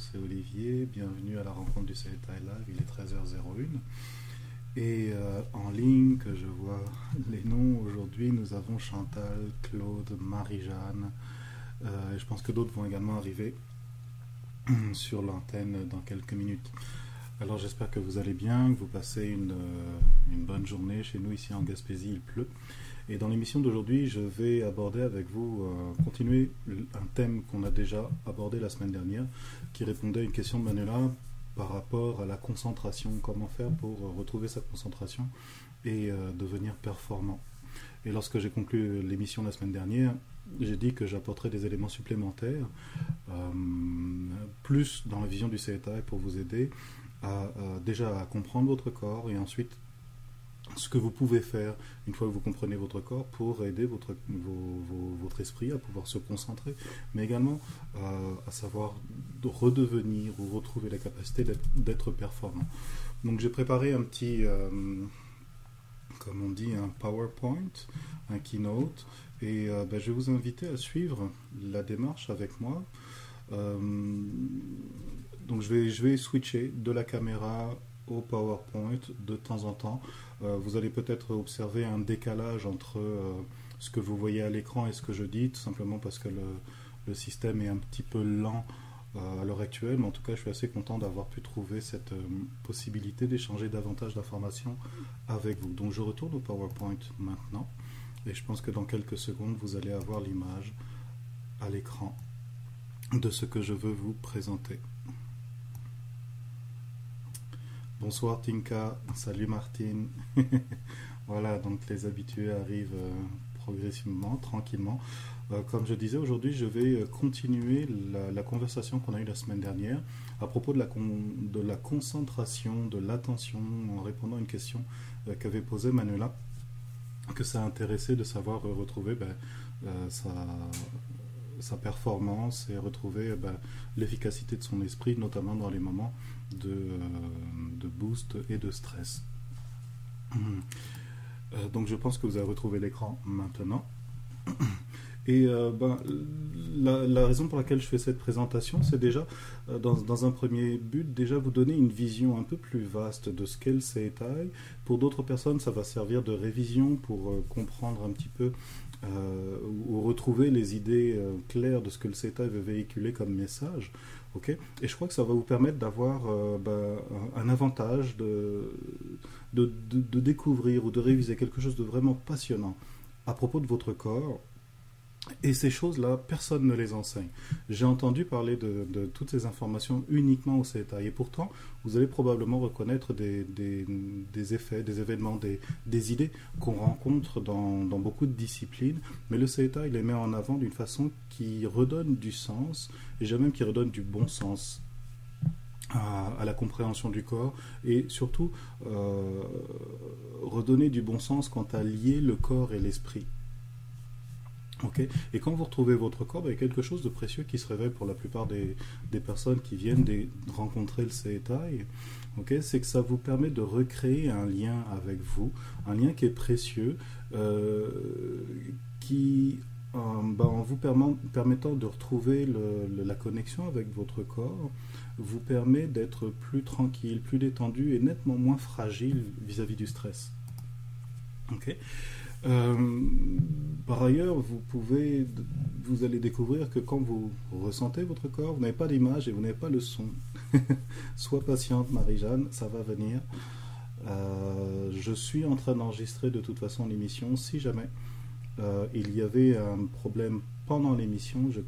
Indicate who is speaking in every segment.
Speaker 1: c'est Olivier. Bienvenue à la rencontre du CETA Live. Il est 13h01. Et euh, en ligne, que je vois les noms aujourd'hui, nous avons Chantal, Claude, Marie-Jeanne. Euh, je pense que d'autres vont également arriver sur l'antenne dans quelques minutes. Alors j'espère que vous allez bien, que vous passez une, euh, une bonne journée. Chez nous, ici en Gaspésie, il pleut. Et dans l'émission d'aujourd'hui, je vais aborder avec vous, euh, continuer un thème qu'on a déjà abordé la semaine dernière, qui répondait à une question de Manuela par rapport à la concentration, comment faire pour euh, retrouver sa concentration et euh, devenir performant. Et lorsque j'ai conclu l'émission la semaine dernière, j'ai dit que j'apporterais des éléments supplémentaires, plus dans la vision du CETA pour vous aider à, déjà à comprendre votre corps et ensuite ce que vous pouvez faire une fois que vous comprenez votre corps pour aider votre, votre esprit à pouvoir se concentrer, mais également euh, à savoir redevenir ou retrouver la capacité d'être performant. Donc j'ai préparé un petit, euh, comme on dit, un PowerPoint, un keynote, et euh, ben, je vais vous inviter à suivre la démarche avec moi. donc je vais, je vais switcher de la caméra au PowerPoint de temps en temps. Euh, vous allez peut-être observer un décalage entre euh, ce que vous voyez à l'écran et ce que je dis, tout simplement parce que le, système est un petit peu lent euh, à l'heure actuelle, mais en tout cas, je suis assez content d'avoir pu trouver cette possibilité d'échanger davantage d'informations avec vous. Donc, je retourne au PowerPoint maintenant, et je pense que dans quelques secondes, vous allez avoir l'image à l'écran de ce que je veux vous présenter. Bonsoir Tinka, salut Martine. voilà, donc les habitués arrivent euh, progressivement, tranquillement. Euh, comme je disais, aujourd'hui, je vais euh, continuer la, conversation qu'on a eue la semaine dernière à propos de la, concentration, de l'attention, en répondant à une question qu'avait posée Manuela, que ça a intéressé de savoir retrouver ben, sa, sa performance et retrouver ben, l'efficacité de son esprit, notamment dans les moments de, de boost et de stress. Euh, donc je pense que vous avez retrouvé l'écran maintenant. Et euh, ben, la, raison pour laquelle je fais cette présentation, c'est déjà, euh, dans, un premier but, déjà vous donner une vision un peu plus vaste de ce qu'est le CETAI. Pour d'autres personnes, ça va servir de révision pour comprendre un petit peu ou retrouver les idées claires de ce que le CETAI veut véhiculer comme message. Et je crois que ça va vous permettre d'avoir euh, bah, un avantage de, de, de, découvrir ou de réviser quelque chose de vraiment passionnant à propos de votre corps et ces choses-là, personne ne les enseigne. J'ai entendu parler de, toutes ces informations uniquement au CETA. Et pourtant, vous allez probablement reconnaître des, effets, des événements, des, idées qu'on rencontre dans, beaucoup de disciplines. Mais le CETA, il les met en avant d'une façon qui redonne du sens, et j'ai même qui redonne du bon sens à, la compréhension du corps et surtout euh, redonner du bon sens quant à lier le corps et l'esprit. Et quand vous retrouvez votre corps, ben, il y a quelque chose de précieux qui se révèle pour la plupart des, personnes qui viennent de rencontrer le CETAI. C'est que ça vous permet de recréer un lien avec vous, un lien qui est précieux, euh, qui, euh, ben, en vous permettant de retrouver la connexion avec votre corps, vous permet d'être plus tranquille, plus détendu et nettement moins fragile vis-à-vis du stress. Euh, par ailleurs, vous allez découvrir que quand vous ressentez votre corps, vous n'avez pas d'image et vous n'avez pas le son. Sois patiente, Marie-Jeanne, ça va venir. Euh, je suis en train d'enregistrer de toute façon l'émission. Si jamais euh, il y avait un problème pendant l'émission, je,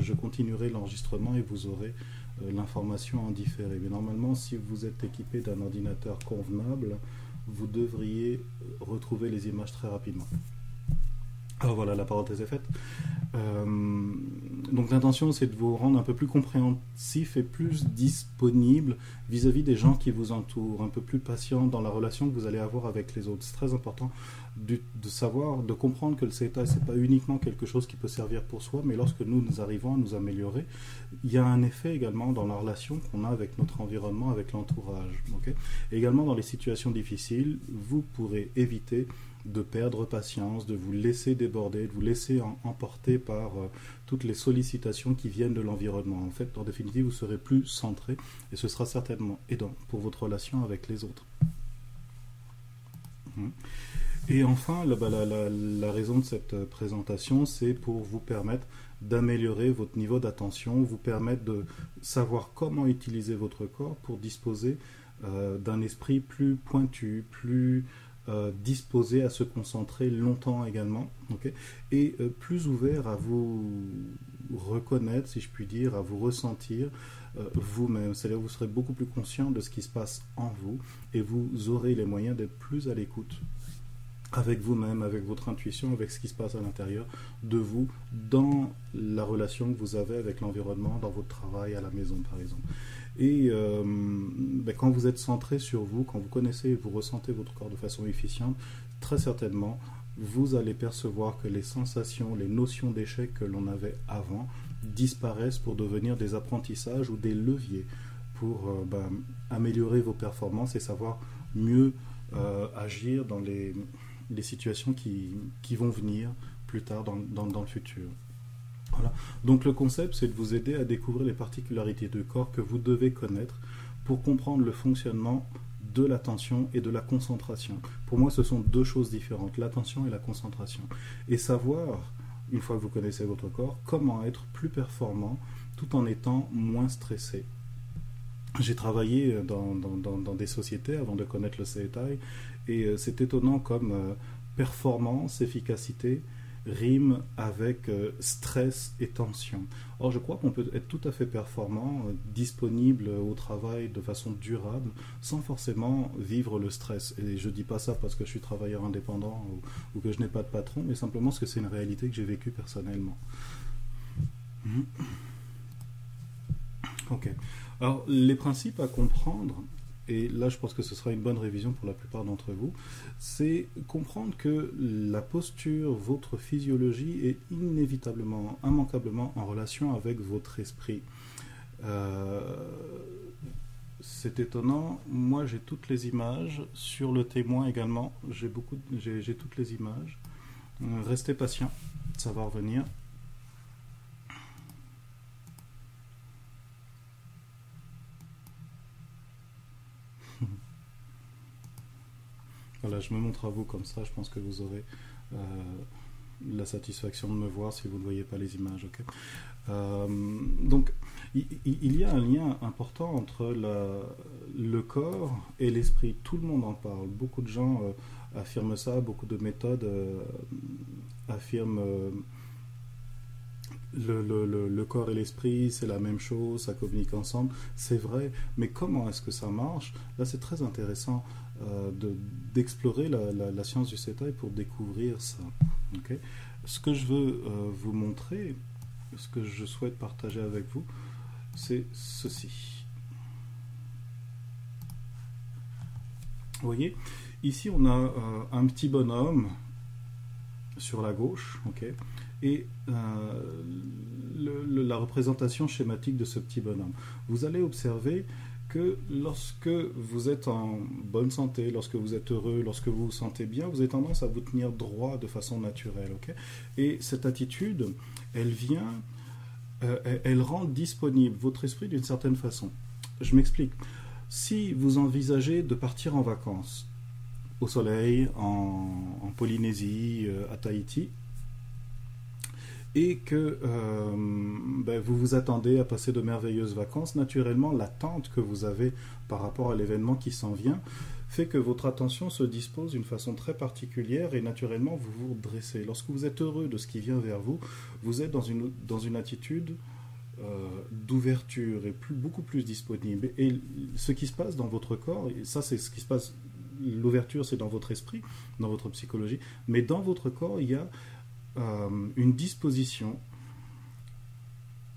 Speaker 1: je, continuerai l'enregistrement et vous aurez l'information en différé. Mais normalement, si vous êtes équipé d'un ordinateur convenable, vous devriez retrouver les images très rapidement. Alors voilà, la parenthèse est faite. Euh, donc l'intention, c'est de vous rendre un peu plus compréhensif et plus disponible vis-à-vis des gens qui vous entourent, un peu plus patient dans la relation que vous allez avoir avec les autres. C'est très important de, savoir, de comprendre que le CETA, c'est pas uniquement quelque chose qui peut servir pour soi, mais lorsque nous, nous arrivons à nous améliorer, il y a un effet également dans la relation qu'on a avec notre environnement, avec l'entourage. également dans les situations difficiles, vous pourrez éviter de perdre patience, de vous laisser déborder, de vous laisser emporter par euh, toutes les sollicitations qui viennent de l'environnement. En fait, en définitive, vous serez plus centré et ce sera certainement aidant pour votre relation avec les autres. Hum. Et enfin, bah, la, raison de cette euh, présentation, c'est pour vous permettre d'améliorer votre niveau d'attention, vous permettre de savoir comment utiliser votre corps pour disposer euh, d'un esprit plus pointu, plus euh, disposé à se concentrer longtemps également, et plus ouvert à vous reconnaître, si je puis dire, à vous ressentir vous-même. C'est-à-dire vous serez beaucoup plus conscient de ce qui se passe en vous et vous aurez les moyens d'être plus à l'écoute avec vous-même, avec votre intuition, avec ce qui se passe à l'intérieur de vous, dans la relation que vous avez avec l'environnement, dans votre travail, à la maison par exemple. Et euh, ben, quand vous êtes centré sur vous, quand vous connaissez et vous ressentez votre corps de façon efficiente, très certainement, vous allez percevoir que les sensations, les notions d'échec que l'on avait avant disparaissent pour devenir des apprentissages ou des leviers pour euh, ben, améliorer vos performances et savoir mieux euh, agir dans les, situations qui, vont venir plus tard dans, le futur. Donc le concept, c'est de vous aider à découvrir les particularités du corps que vous devez connaître pour comprendre le fonctionnement de l'attention et de la concentration. Pour moi, ce sont deux choses différentes, l'attention et la concentration. Et savoir, une fois que vous connaissez votre corps, comment être plus performant tout en étant moins stressé. J'ai travaillé dans, dans, dans, des sociétés avant de connaître le CETAI et euh, c'est étonnant comme euh, performance, efficacité rime avec euh, stress et tension. Or, je crois qu'on peut être tout à fait performant, disponible au travail de façon durable, sans forcément vivre le stress. Et je ne dis pas ça parce que je suis travailleur indépendant ou, que je n'ai pas de patron, mais simplement parce que c'est une réalité que j'ai vécue personnellement. Ok. Alors, les principes à comprendre, et là je pense que ce sera une bonne révision pour la plupart d'entre vous, c'est comprendre que la posture, votre physiologie est inévitablement, immanquablement en relation avec votre esprit. Euh, c'est étonnant, moi j'ai toutes les images, sur le témoin également, j'ai j'ai toutes les images. Euh, restez patient, ça va revenir. Voilà, je me montre à vous comme ça, je pense que vous aurez euh, la satisfaction de me voir si vous ne voyez pas les images. Euh, donc, il, y a un lien important entre le corps et l'esprit. Tout le monde en parle. Beaucoup de gens euh, affirment ça, beaucoup de méthodes affirment le, le, corps et l'esprit, c'est la même chose, ça communique ensemble. C'est vrai, mais comment est-ce que ça marche? Là, c'est très intéressant. Euh, d'explorer la, science du CETA pour découvrir ça. ce que je veux euh, vous montrer, ce que je souhaite partager avec vous, c'est ceci. Vous voyez, ici on a euh, un petit bonhomme sur la gauche, ok, et la représentation schématique de ce petit bonhomme. Vous allez observer que lorsque vous êtes en bonne santé, lorsque vous êtes heureux, lorsque vous vous sentez bien, vous avez tendance à vous tenir droit de façon naturelle. Et cette attitude, elle vient, euh, elle rend disponible votre esprit d'une certaine façon. Je m'explique. Si vous envisagez de partir en vacances, au soleil, en, Polynésie, euh, à Tahiti, et que euh, ben, vous vous attendez à passer de merveilleuses vacances, naturellement, l'attente que vous avez par rapport à l'événement qui s'en vient fait que votre attention se dispose d'une façon très particulière et naturellement vous vous dressez. Lorsque vous êtes heureux de ce qui vient vers vous, vous êtes dans une, dans une attitude euh, d'ouverture et plus, beaucoup plus disponible. Et ce qui se passe dans votre corps, ça c'est ce qui se passe, l'ouverture c'est dans votre esprit, dans votre psychologie, mais dans votre corps il y a euh, une disposition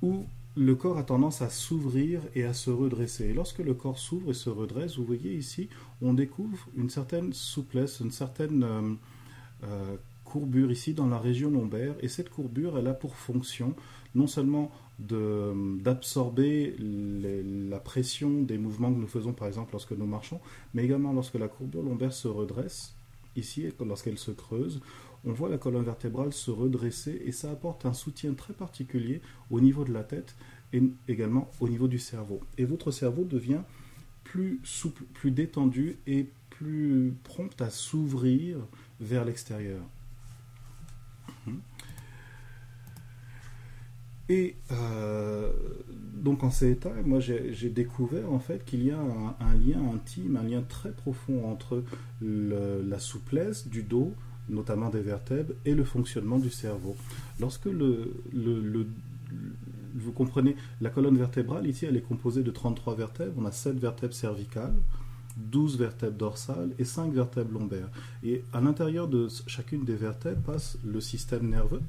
Speaker 1: où le corps a tendance à s'ouvrir et à se redresser. Et lorsque le corps s'ouvre et se redresse, vous voyez ici, on découvre une certaine souplesse, une certaine euh, euh, courbure ici dans la région lombaire. Et cette courbure, elle a pour fonction non seulement d'absorber la pression des mouvements que nous faisons, par exemple, lorsque nous marchons, mais également lorsque la courbure lombaire se redresse, ici, lorsqu'elle se creuse, on voit la colonne vertébrale se redresser et ça apporte un soutien très particulier au niveau de la tête et également au niveau du cerveau. Et votre cerveau devient plus souple, plus détendu et plus prompt à s'ouvrir vers l'extérieur. Mhm. Et euh, donc en ces états, moi j'ai découvert en fait qu'il y a un, lien intime, un lien très profond entre la souplesse du dos, notamment des vertèbres, et le fonctionnement du cerveau. Lorsque vous comprenez, la colonne vertébrale, ici, elle est composée de 33 vertèbres. On a 7 vertèbres cervicales, 12 vertèbres dorsales et 5 vertèbres lombaires. Et à l'intérieur de chacune des vertèbres passe le système nerveux.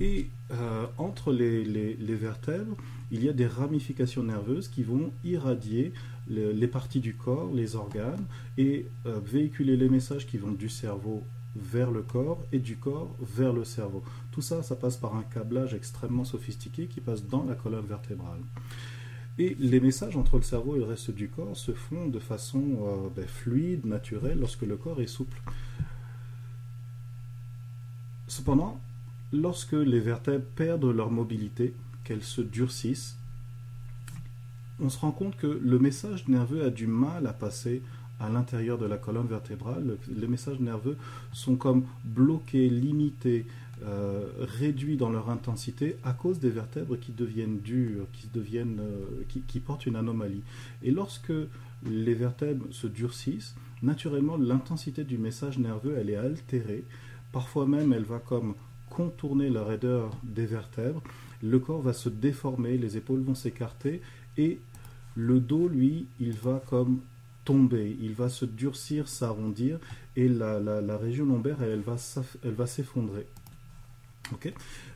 Speaker 1: Et euh, entre les, vertèbres, il y a des ramifications nerveuses qui vont irradier les parties du corps, les organes, et euh, véhiculer les messages qui vont du cerveau vers le corps et du corps vers le cerveau. Tout ça, ça passe par un câblage extrêmement sophistiqué qui passe dans la colonne vertébrale. Et les messages entre le cerveau et le reste du corps se font de façon euh, ben, fluide, naturelle, lorsque le corps est souple. Cependant, lorsque les vertèbres perdent leur mobilité, qu'elles se durcissent, on se rend compte que le message nerveux a du mal à passer à l'intérieur de la colonne vertébrale. Les messages nerveux sont comme bloqués, limités, euh, réduits dans leur intensité à cause des vertèbres qui deviennent dures, qui, deviennent, euh, qui, portent une anomalie. Et lorsque les vertèbres se durcissent, naturellement l'intensité du message nerveux elle est altérée. Parfois même elle va comme contourner la raideur des vertèbres. Le corps va se déformer, les épaules vont s'écarter et le dos, lui, il va comme tomber, il va se durcir, s'arrondir, et la, la, région lombaire, elle, elle va s'effondrer.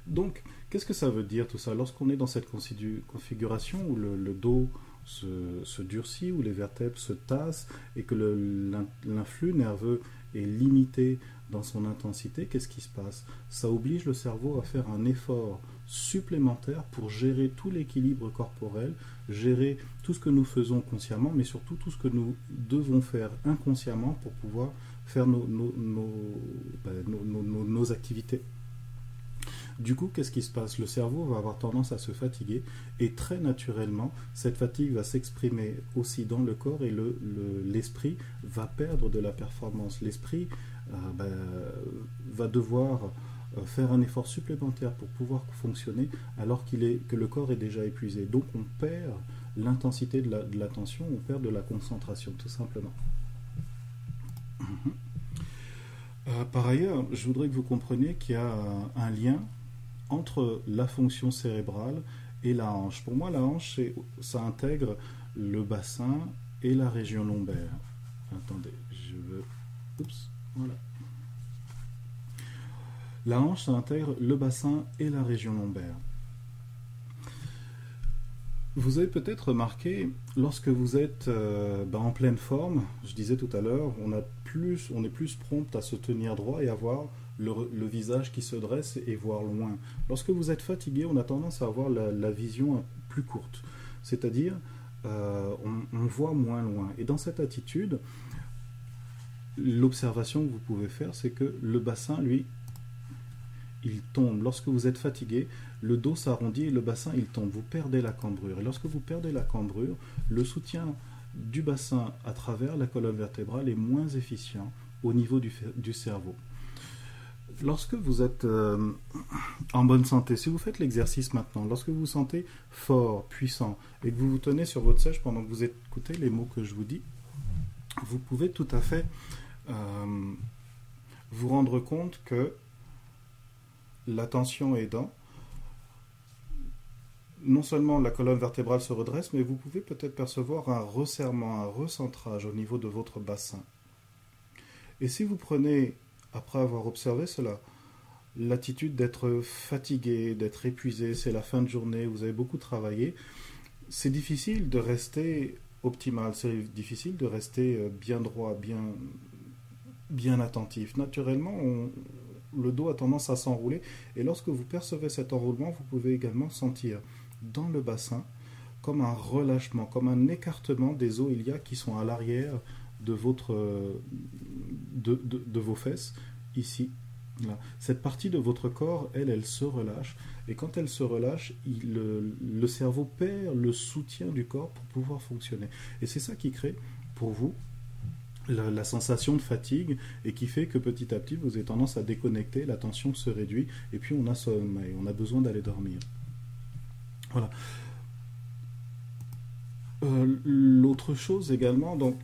Speaker 1: Donc, qu'est-ce que ça veut dire tout ça? Lorsqu'on est dans cette configuration où le, dos se, se, durcit, où les vertèbres se tassent, et que l'influx nerveux est limité dans son intensité, qu'est-ce qui se passe? Ça oblige le cerveau à faire un effort supplémentaire pour gérer tout l'équilibre corporel, gérer tout ce que nous faisons consciemment, mais surtout tout ce que nous devons faire inconsciemment pour pouvoir faire nos, ben, activités. Du coup, qu'est-ce qui se passe? Le cerveau va avoir tendance à se fatiguer et très naturellement, cette fatigue va s'exprimer aussi dans le corps et l'esprit le, va perdre de la performance. L'esprit euh, ben, va devoir euh, faire un effort supplémentaire pour pouvoir fonctionner alors qu'il est, que le corps est déjà épuisé. Donc on perd l'intensité de l'attention, on perd de la concentration tout simplement. Euh, par ailleurs, je voudrais que vous compreniez qu'il y a un lien entre la fonction cérébrale et la hanche. Pour moi, la hanche, ça intègre le bassin et la région lombaire. Attendez, je veux... Oups, La hanche, ça intègre le bassin et la région lombaire. Vous avez peut-être remarqué, lorsque vous êtes euh, ben, en pleine forme, je disais tout à l'heure, on est plus prompt à se tenir droit et avoir le, visage qui se dresse et voir loin. Lorsque vous êtes fatigué, on a tendance à avoir la, vision plus courte, c'est-à-dire euh, on, voit moins loin. Et dans cette attitude, l'observation que vous pouvez faire, c'est que le bassin, lui, il tombe. Lorsque vous êtes fatigué, le dos s'arrondit et le bassin, il tombe. Vous perdez la cambrure. Et lorsque vous perdez la cambrure, le soutien du bassin à travers la colonne vertébrale est moins efficient au niveau du, cerveau. Lorsque vous êtes euh, en bonne santé, si vous faites l'exercice maintenant, lorsque vous vous sentez fort, puissant, et que vous vous tenez sur votre sèche pendant que vous écoutez les mots que je vous dis, vous pouvez tout à fait euh, vous rendre compte que l'attention aidant, non seulement la colonne vertébrale se redresse, mais vous pouvez peut-être percevoir un resserrement, un recentrage au niveau de votre bassin. Et si vous prenez, après avoir observé cela, l'attitude d'être fatigué, d'être épuisé, c'est la fin de journée, vous avez beaucoup travaillé, c'est difficile de rester optimal, c'est difficile de rester euh, bien droit, bien, bien attentif. Naturellement, le dos a tendance à s'enrouler. Et lorsque vous percevez cet enroulement, vous pouvez également sentir dans le bassin comme un relâchement, comme un écartement des os iliaques qui sont à l'arrière de, votre, de, vos fesses, ici. Cette partie de votre corps, elle, elle se relâche. Et quand elle se relâche, le, cerveau perd le soutien du corps pour pouvoir fonctionner. Et c'est ça qui crée, pour vous, la, sensation de fatigue et qui fait que petit à petit, vous avez tendance à déconnecter, la tension se réduit et puis on a sommeil, on a besoin d'aller dormir. Voilà. Euh, l'autre chose également, donc,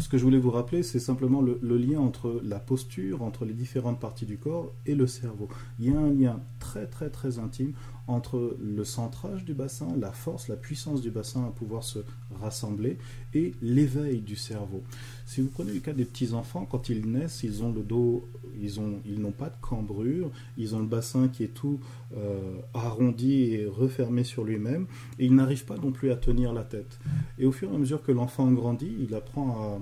Speaker 1: ce que je voulais vous rappeler, c'est simplement le, lien entre la posture, entre les différentes parties du corps et le cerveau. Il y a un lien très très très intime entre le centrage du bassin, la force, la puissance du bassin à pouvoir se rassembler et l'éveil du cerveau. Si vous prenez le cas des petits enfants, quand ils naissent, ils ont le dos, ils ont, ils n'ont pas de cambrure, ils ont le bassin qui est tout euh, arrondi et refermé sur lui-même, et ils n'arrivent pas non plus à tenir la tête. Et au fur et à mesure que l'enfant grandit, il apprend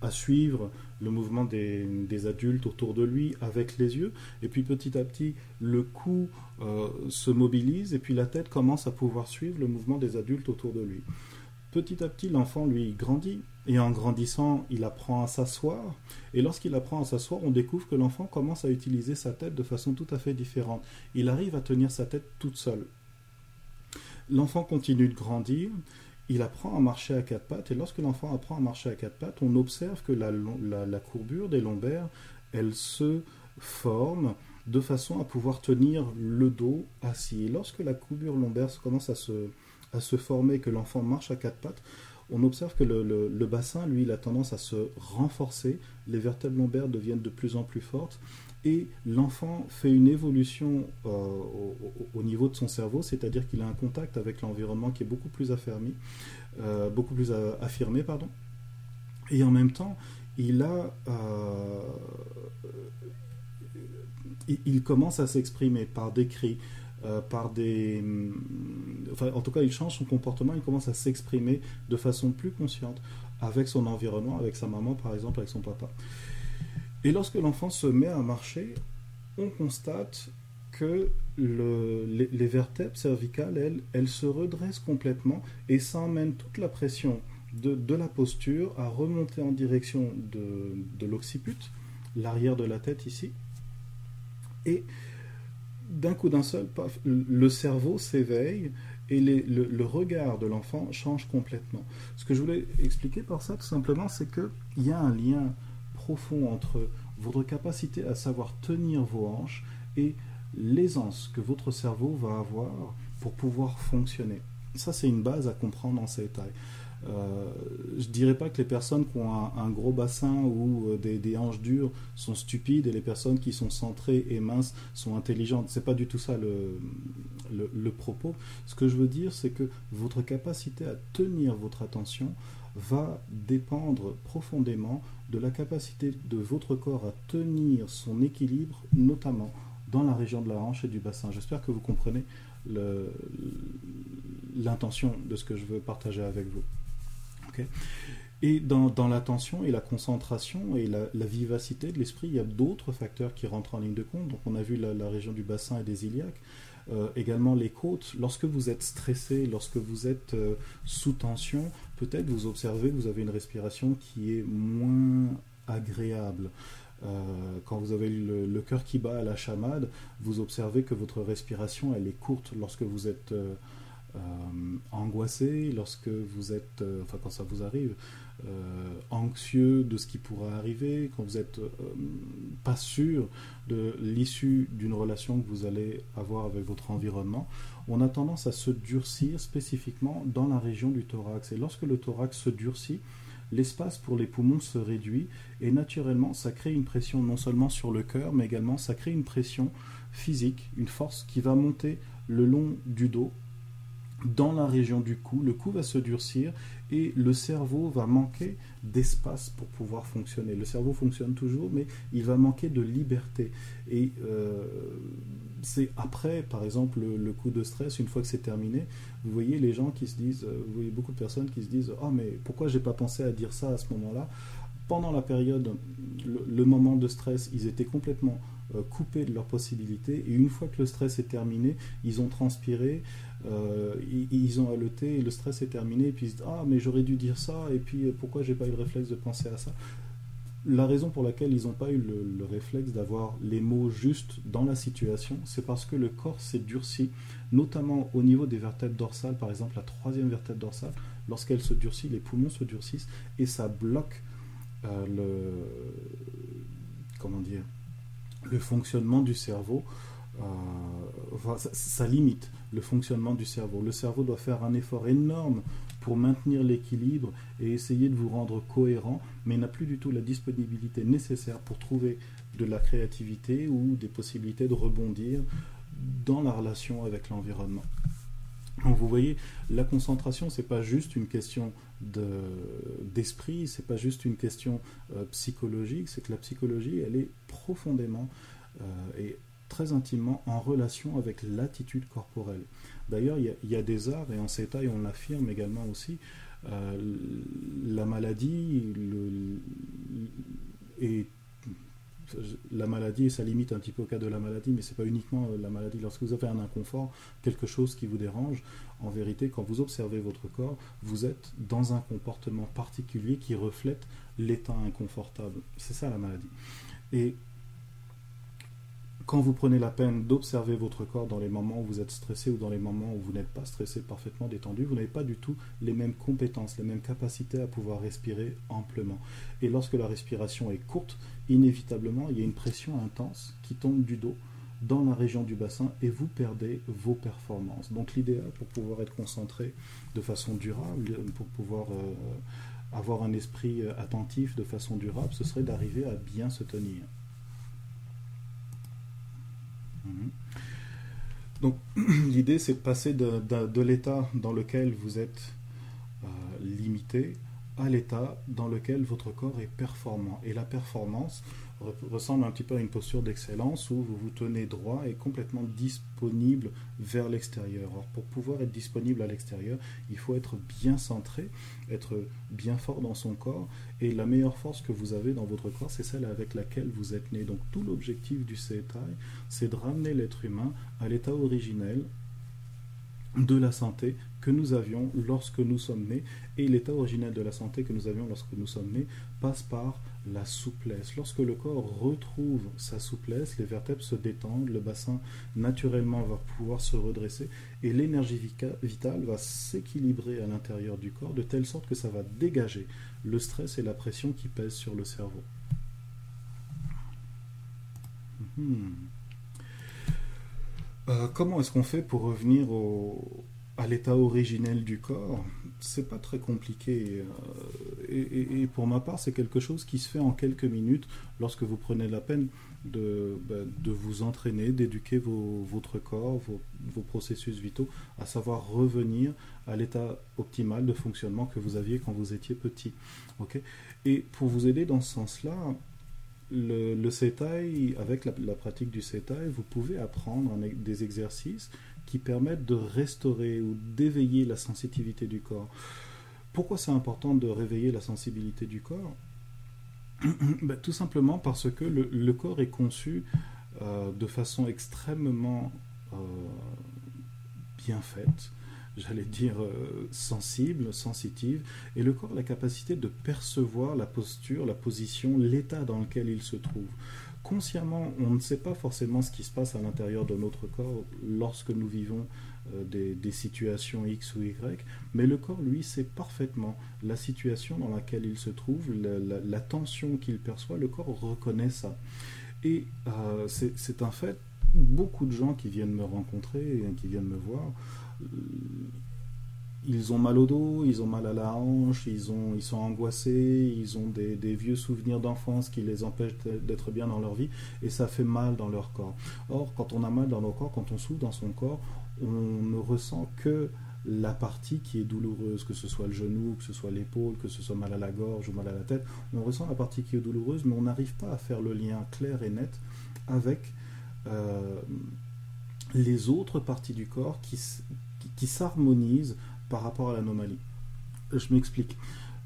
Speaker 1: à, à suivre le mouvement des, adultes autour de lui avec les yeux, et puis petit à petit, le cou euh, se mobilise, et puis la tête commence à pouvoir suivre le mouvement des adultes autour de lui. Petit à petit, l'enfant, lui, grandit, et en grandissant, il apprend à s'asseoir, et lorsqu'il apprend à s'asseoir, on découvre que l'enfant commence à utiliser sa tête de façon tout à fait différente. Il arrive à tenir sa tête toute seule. L'enfant continue de grandir, il apprend à marcher à quatre pattes, et lorsque l'enfant apprend à marcher à quatre pattes, on observe que la, la, courbure des lombaires, elle se forme de façon à pouvoir tenir le dos assis. Lorsque la courbure lombaire commence à se, à se former, que l'enfant marche à quatre pattes, on observe que le, bassin, lui, il a tendance à se renforcer, les vertèbres lombaires deviennent de plus en plus fortes, et l'enfant fait une évolution euh, au, niveau de son cerveau, c'est-à-dire qu'il a un contact avec l'environnement qui est beaucoup plus affermi, euh, beaucoup plus affirmé, pardon. Et en même temps, il a, euh, il, commence à s'exprimer par des cris, par des, enfin, en tout cas, il change son comportement, il commence à s'exprimer de façon plus consciente avec son environnement, avec sa maman, par exemple, avec son papa. Et lorsque l'enfant se met à marcher, on constate que les, vertèbres cervicales, elles, elles se redressent complètement et ça emmène toute la pression de, la posture à remonter en direction de, l'occiput, l'arrière de la tête ici. Et d'un coup d'un seul, le cerveau s'éveille et le, regard de l'enfant change complètement. Ce que je voulais expliquer par ça, tout simplement, c'est qu'il y a un lien profond entre votre capacité à savoir tenir vos hanches et l'aisance que votre cerveau va avoir pour pouvoir fonctionner. Ça, c'est une base à comprendre en ces détails. Euh, je dirais pas que les personnes qui ont un, gros bassin ou euh, des, hanches dures sont stupides et les personnes qui sont centrées et minces sont intelligentes. C'est pas du tout ça le, le propos. Ce que je veux dire, c'est que votre capacité à tenir votre attention va dépendre profondément de la capacité de votre corps à tenir son équilibre, notamment dans la région de la hanche et du bassin. J'espère que vous comprenez l'intention de ce que je veux partager avec vous. Et dans, l'attention et la concentration et la, vivacité de l'esprit, il y a d'autres facteurs qui rentrent en ligne de compte. Donc on a vu la, région du bassin et des iliaques. Euh, également les côtes. Lorsque vous êtes stressé, lorsque vous êtes euh, sous tension, peut-être vous observez que vous avez une respiration qui est moins agréable. Euh, quand vous avez le, cœur qui bat à la chamade, vous observez que votre respiration elle est courte lorsque vous êtes angoissé, lorsque vous êtes, enfin quand ça vous arrive, euh, anxieux de ce qui pourra arriver, quand vous n'êtes euh, pas sûr de l'issue d'une relation que vous allez avoir avec votre environnement, on a tendance à se durcir spécifiquement dans la région du thorax. Et lorsque le thorax se durcit, l'espace pour les poumons se réduit et naturellement ça crée une pression non seulement sur le cœur mais également ça crée une pression physique, une force qui va monter le long du dos dans la région du cou, le cou va se durcir et le cerveau va manquer d'espace pour pouvoir fonctionner. Le cerveau fonctionne toujours, mais il va manquer de liberté. Et euh, c'est après, par exemple, le, coup de stress, une fois que c'est terminé, vous voyez les gens qui se disent, euh, vous voyez beaucoup de personnes qui se disent, oh mais pourquoi j'ai pas pensé à dire ça à ce moment-là? Pendant la période, le, moment de stress, ils étaient complètement euh, coupés de leurs possibilités. Et une fois que le stress est terminé, ils ont transpiré, euh, ils, ont haleté, le stress est terminé, et puis ils se disent Ah, mais j'aurais dû dire ça, et puis pourquoi j'ai pas eu le réflexe de penser à ça? La raison pour laquelle ils n'ont pas eu le, réflexe d'avoir les mots justes dans la situation, c'est parce que le corps s'est durci, notamment au niveau des vertèbres dorsales, par exemple la troisième vertèbre dorsale, lorsqu'elle se durcit, les poumons se durcissent, et ça bloque euh, le. Comment dire le fonctionnement du cerveau euh, ça, limite le fonctionnement du cerveau. Le cerveau doit faire un effort énorme pour maintenir l'équilibre et essayer de vous rendre cohérent, mais n'a plus du tout la disponibilité nécessaire pour trouver de la créativité ou des possibilités de rebondir dans la relation avec l'environnement. Donc vous voyez, la concentration, c'est pas juste une question d'esprit, c'est pas juste une question euh, psychologique, c'est que la psychologie, elle est profondément euh, et très intimement en relation avec l'attitude corporelle. D'ailleurs, il y, a des arts, et en ces tailles, on l'affirme également aussi, euh, la maladie et la maladie, et ça limite un petit peu au cas de la maladie, mais ce n'est pas uniquement la maladie. Lorsque vous avez un inconfort, quelque chose qui vous dérange, en vérité, quand vous observez votre corps, vous êtes dans un comportement particulier qui reflète l'état inconfortable. C'est ça la maladie. Et quand vous prenez la peine d'observer votre corps dans les moments où vous êtes stressé ou dans les moments où vous n'êtes pas stressé, parfaitement détendu, vous n'avez pas du tout les mêmes compétences, les mêmes capacités à pouvoir respirer amplement. Et lorsque la respiration est courte, inévitablement, il y a une pression intense qui tombe du dos dans la région du bassin et vous perdez vos performances. Donc l'idéal pour pouvoir être concentré de façon durable, pour pouvoir euh, avoir un esprit euh, attentif de façon durable, ce serait d'arriver à bien se tenir. Mhm. Donc l'idée c'est de passer de, l'état dans lequel vous êtes euh, limité à l'état dans lequel votre corps est performant. Et la performance, ressemble un petit peu à une posture d'excellence où vous vous tenez droit et complètement disponible vers l'extérieur. Alors pour pouvoir être disponible à l'extérieur, il faut être bien centré, être bien fort dans son corps et la meilleure force que vous avez dans votre corps, c'est celle avec laquelle vous êtes né. Donc tout l'objectif du CETAI, c'est de ramener l'être humain à l'état originel de la santé que nous avions lorsque nous sommes nés. Et l'état originel de la santé que nous avions lorsque nous sommes nés passe par la souplesse. Lorsque le corps retrouve sa souplesse, les vertèbres se détendent, le bassin naturellement va pouvoir se redresser et l'énergie vitale va s'équilibrer à l'intérieur du corps de telle sorte que ça va dégager le stress et la pression qui pèsent sur le cerveau. Hmm. Euh, comment est-ce qu'on fait pour revenir à l'état originel du corps, c'est pas très compliqué. Euh, et, pour ma part, c'est quelque chose qui se fait en quelques minutes lorsque vous prenez la peine de, de vous entraîner, d'éduquer votre corps, vos, processus vitaux, à savoir revenir à l'état optimal de fonctionnement que vous aviez quand vous étiez petit. et pour vous aider dans ce sens-là, le, le avec la, pratique du CETAI, vous pouvez apprendre des exercices qui permettent de restaurer ou d'éveiller la sensitivité du corps. Pourquoi c'est important de réveiller la sensibilité du corps ben, Tout simplement parce que le, corps est conçu euh, de façon extrêmement euh, bien faite, j'allais dire euh, sensible, sensitive, et le corps a la capacité de percevoir la posture, la position, l'état dans lequel il se trouve consciemment, on ne sait pas forcément ce qui se passe à l'intérieur de notre corps lorsque nous vivons euh, des, situations X ou Y, mais le corps, lui, sait parfaitement la situation dans laquelle il se trouve, la, tension qu'il perçoit, le corps reconnaît ça. Et euh, c'est un fait, beaucoup de gens qui viennent me rencontrer, qui viennent me voir, ils ont mal au dos, ils ont mal à la hanche, ils, ont, ils sont angoissés, ils ont des, vieux souvenirs d'enfance qui les empêchent d'être bien dans leur vie et ça fait mal dans leur corps. Or, quand on a mal dans notre corps, quand on souffre dans son corps, on ne ressent que la partie qui est douloureuse, que ce soit le genou, que ce soit l'épaule, que ce soit mal à la gorge ou mal à la tête, on ressent la partie qui est douloureuse, mais on n'arrive pas à faire le lien clair et net avec euh, les autres parties du corps qui, qui s'harmonisent par rapport à l'anomalie. Je m'explique.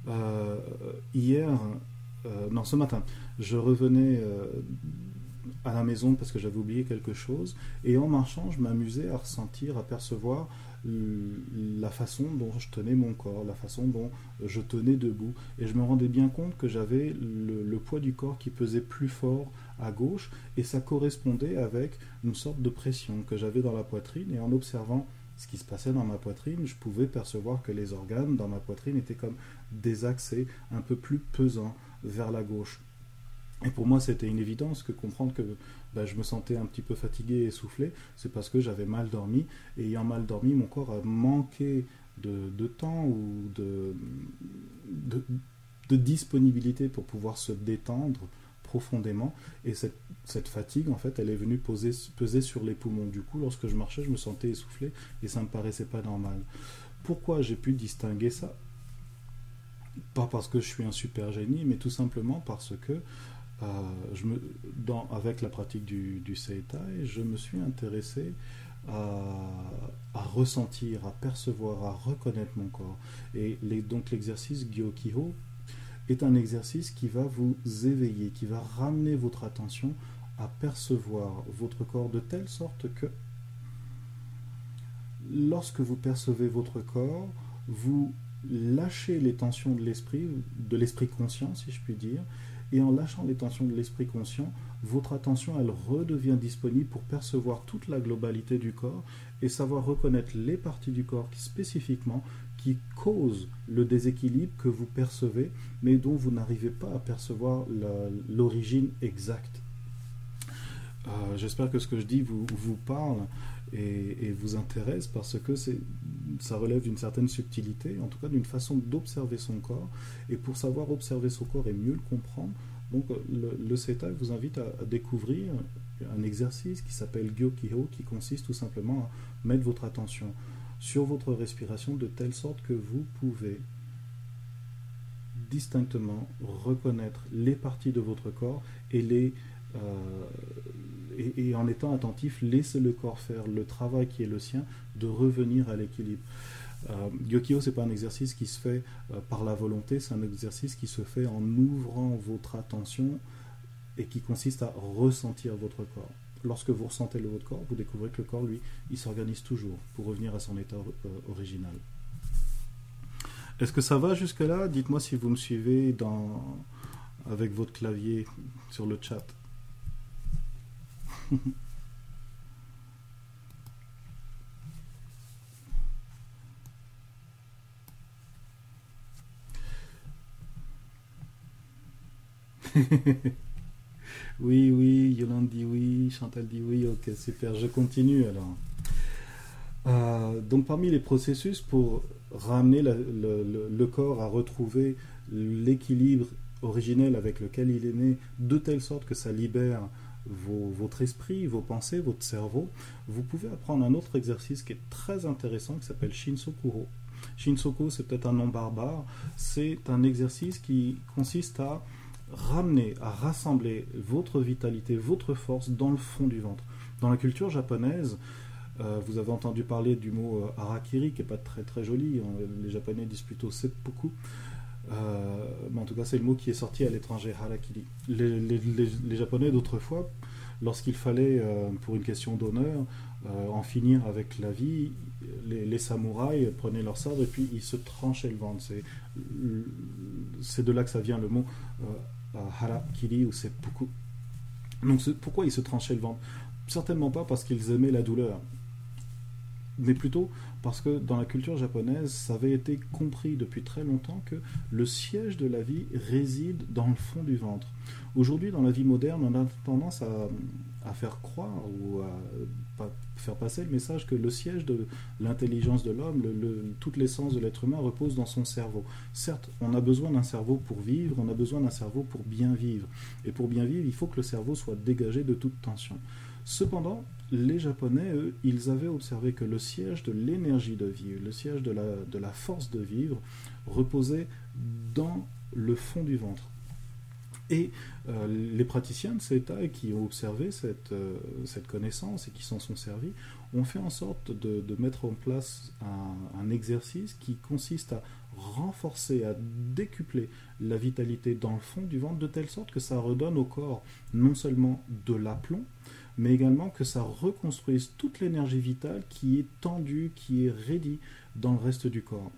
Speaker 1: Euh, hier, euh, non, ce matin, je revenais euh, à la maison parce que j'avais oublié quelque chose, et en marchant, je m'amusais à ressentir, à percevoir la façon dont je tenais mon corps, la façon dont je tenais debout. Et je me rendais bien compte que j'avais le, poids du corps qui pesait plus fort à gauche, et ça correspondait avec une sorte de pression que j'avais dans la poitrine. Et en observant ce qui se passait dans ma poitrine, je pouvais percevoir que les organes dans ma poitrine étaient comme désaxés, un peu plus pesants vers la gauche. Et pour moi, c'était une évidence que comprendre que ben, je me sentais un petit peu fatigué et essoufflé, c'est parce que j'avais mal dormi. Et ayant mal dormi, mon corps a manqué de, temps ou de, disponibilité pour pouvoir se détendre profondément. Et cette, fatigue, en fait, elle est venue peser sur les poumons. Du coup, lorsque je marchais, je me sentais essoufflé et ça ne me paraissait pas normal. Pourquoi j'ai pu distinguer ça? Pas parce que je suis un super génie, mais tout simplement parce que euh, je me, avec la pratique du, du Seitai, je me suis intéressé à, ressentir, à percevoir, à reconnaître mon corps. Et donc l'exercice Gyokiho est un exercice qui va vous éveiller, qui va ramener votre attention à percevoir votre corps de telle sorte que lorsque vous percevez votre corps, vous lâchez les tensions de l'esprit, de l'esprit conscient si je puis dire, et en lâchant les tensions de l'esprit conscient, votre attention, elle redevient disponible pour percevoir toute la globalité du corps et savoir reconnaître les parties du corps qui spécifiquement qui causent le déséquilibre que vous percevez, mais dont vous n'arrivez pas à percevoir l'origine exacte. Euh, j'espère que ce que je dis vous, parle et, vous intéresse parce que ça relève d'une certaine subtilité, en tout cas d'une façon d'observer son corps. Et pour savoir observer son corps et mieux le comprendre, donc le, le vous invite à, découvrir un exercice qui s'appelle Gyokiho, qui consiste tout simplement à mettre votre attention sur votre respiration de telle sorte que vous pouvez distinctement reconnaître les parties de votre corps et les euh, et, en étant attentif, laissez le corps faire le travail qui est le sien de revenir à l'équilibre. Euh, ce n'est pas un exercice qui se fait euh, par la volonté, c'est un exercice qui se fait en ouvrant votre attention et qui consiste à ressentir votre corps. Lorsque vous ressentez le votre corps, vous découvrez que le corps, lui, il s'organise toujours pour revenir à son état euh, original. Est-ce que ça va jusque-là? Dites-moi si vous me suivez avec votre clavier sur le chat. oui, oui, Yolande dit oui, Chantal dit oui, ok, super, je continue alors. Euh, donc parmi les processus pour ramener le, corps à retrouver l'équilibre originel avec lequel il est né, de telle sorte que ça libère votre esprit, vos pensées, votre cerveau, vous pouvez apprendre un autre exercice qui est très intéressant qui s'appelle Shinsokuro. Shinsoko, c'est peut-être un nom barbare, c'est un exercice qui consiste à ramener, à rassembler votre vitalité, votre force dans le fond du ventre. Dans la culture japonaise, euh, vous avez entendu parler du mot euh, harakiri, qui n'est pas très très joli, les japonais disent plutôt seppuku. Euh, mais en tout cas, c'est le mot qui est sorti à l'étranger, harakiri. Les, Japonais d'autrefois, lorsqu'il fallait, pour une question d'honneur, en finir avec la vie, les, samouraïs prenaient leur sabre et puis ils se tranchaient le ventre. C'est de là que ça vient le mot harakiri ou seppuku. Donc pourquoi ils se tranchaient le ventre? Certainement pas parce qu'ils aimaient la douleur, mais plutôt parce que dans la culture japonaise, ça avait été compris depuis très longtemps que le siège de la vie réside dans le fond du ventre. Aujourd'hui, dans la vie moderne, on a tendance à, faire croire ou à, faire passer le message que le siège de l'intelligence de l'homme, toute l'essence de l'être humain repose dans son cerveau. Certes, on a besoin d'un cerveau pour vivre, on a besoin d'un cerveau pour bien vivre. Et pour bien vivre, il faut que le cerveau soit dégagé de toute tension. Cependant, les Japonais, eux, ils avaient observé que le siège de l'énergie de vivre, le siège de la, de la force de vivre, reposait dans le fond du ventre. Et euh, les praticiens de cet état qui ont observé cette, euh, cette, connaissance et qui s'en sont servis ont fait en sorte de, mettre en place un, exercice qui consiste à renforcer, à décupler la vitalité dans le fond du ventre de telle sorte que ça redonne au corps non seulement de l'aplomb, mais également que ça reconstruise toute l'énergie vitale qui est tendue, qui est ready dans le reste du corps.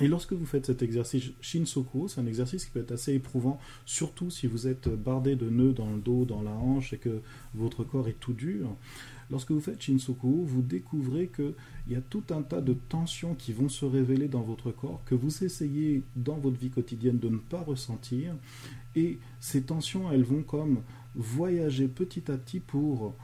Speaker 1: Et lorsque vous faites cet exercice Shinsoku, c'est un exercice qui peut être assez éprouvant, surtout si vous êtes bardé de nœuds dans le dos, dans la hanche et que votre corps est tout dur. Lorsque vous faites Shinsoku, vous découvrez qu'il y a tout un tas de tensions qui vont se révéler dans votre corps, que vous essayez dans votre vie quotidienne de ne pas ressentir. Et ces tensions, elles vont comme voyager petit à petit pour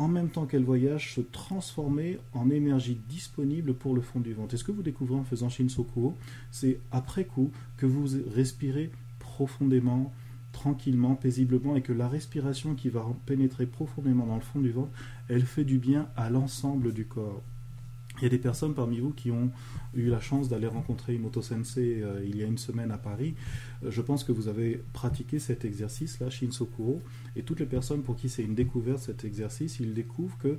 Speaker 1: en même temps qu'elle voyage, se transformer en énergie disponible pour le fond du ventre. Et ce que vous découvrez en faisant Shinsokuo, c'est après coup que vous respirez profondément, tranquillement, paisiblement, et que la respiration qui va pénétrer profondément dans le fond du ventre, elle fait du bien à l'ensemble du corps. Il y a des personnes parmi vous qui ont eu la chance d'aller rencontrer Imoto Sensei euh, il y a une semaine à Paris. Euh, je pense que vous avez pratiqué cet exercice-là, Shinsokuro, et toutes les personnes pour qui c'est une découverte cet exercice, ils découvrent que,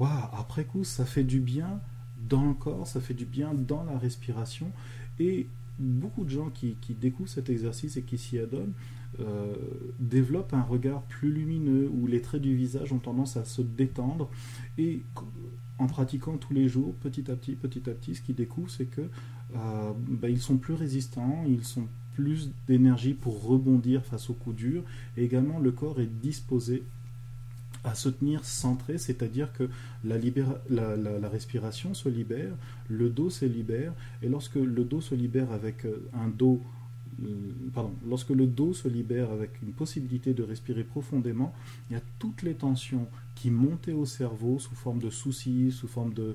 Speaker 1: après coup, ça fait du bien dans le corps, ça fait du bien dans la respiration, et beaucoup de gens qui, découvrent cet exercice et qui s'y adonnent euh, développent un regard plus lumineux où les traits du visage ont tendance à se détendre et en pratiquant tous les jours, petit à petit, petit à petit, ce qu'ils découvrent, c'est que euh, bah, ils sont plus résistants, ils sont plus d'énergie pour rebondir face aux coups durs, et également le corps est disposé à se tenir centré, c'est-à-dire que la, la, respiration se libère, le dos se libère, et lorsque le dos se libère avec euh, un dos euh, lorsque le dos se libère avec une possibilité de respirer profondément, il y a toutes les tensions qui montaient au cerveau sous forme de soucis, sous forme de,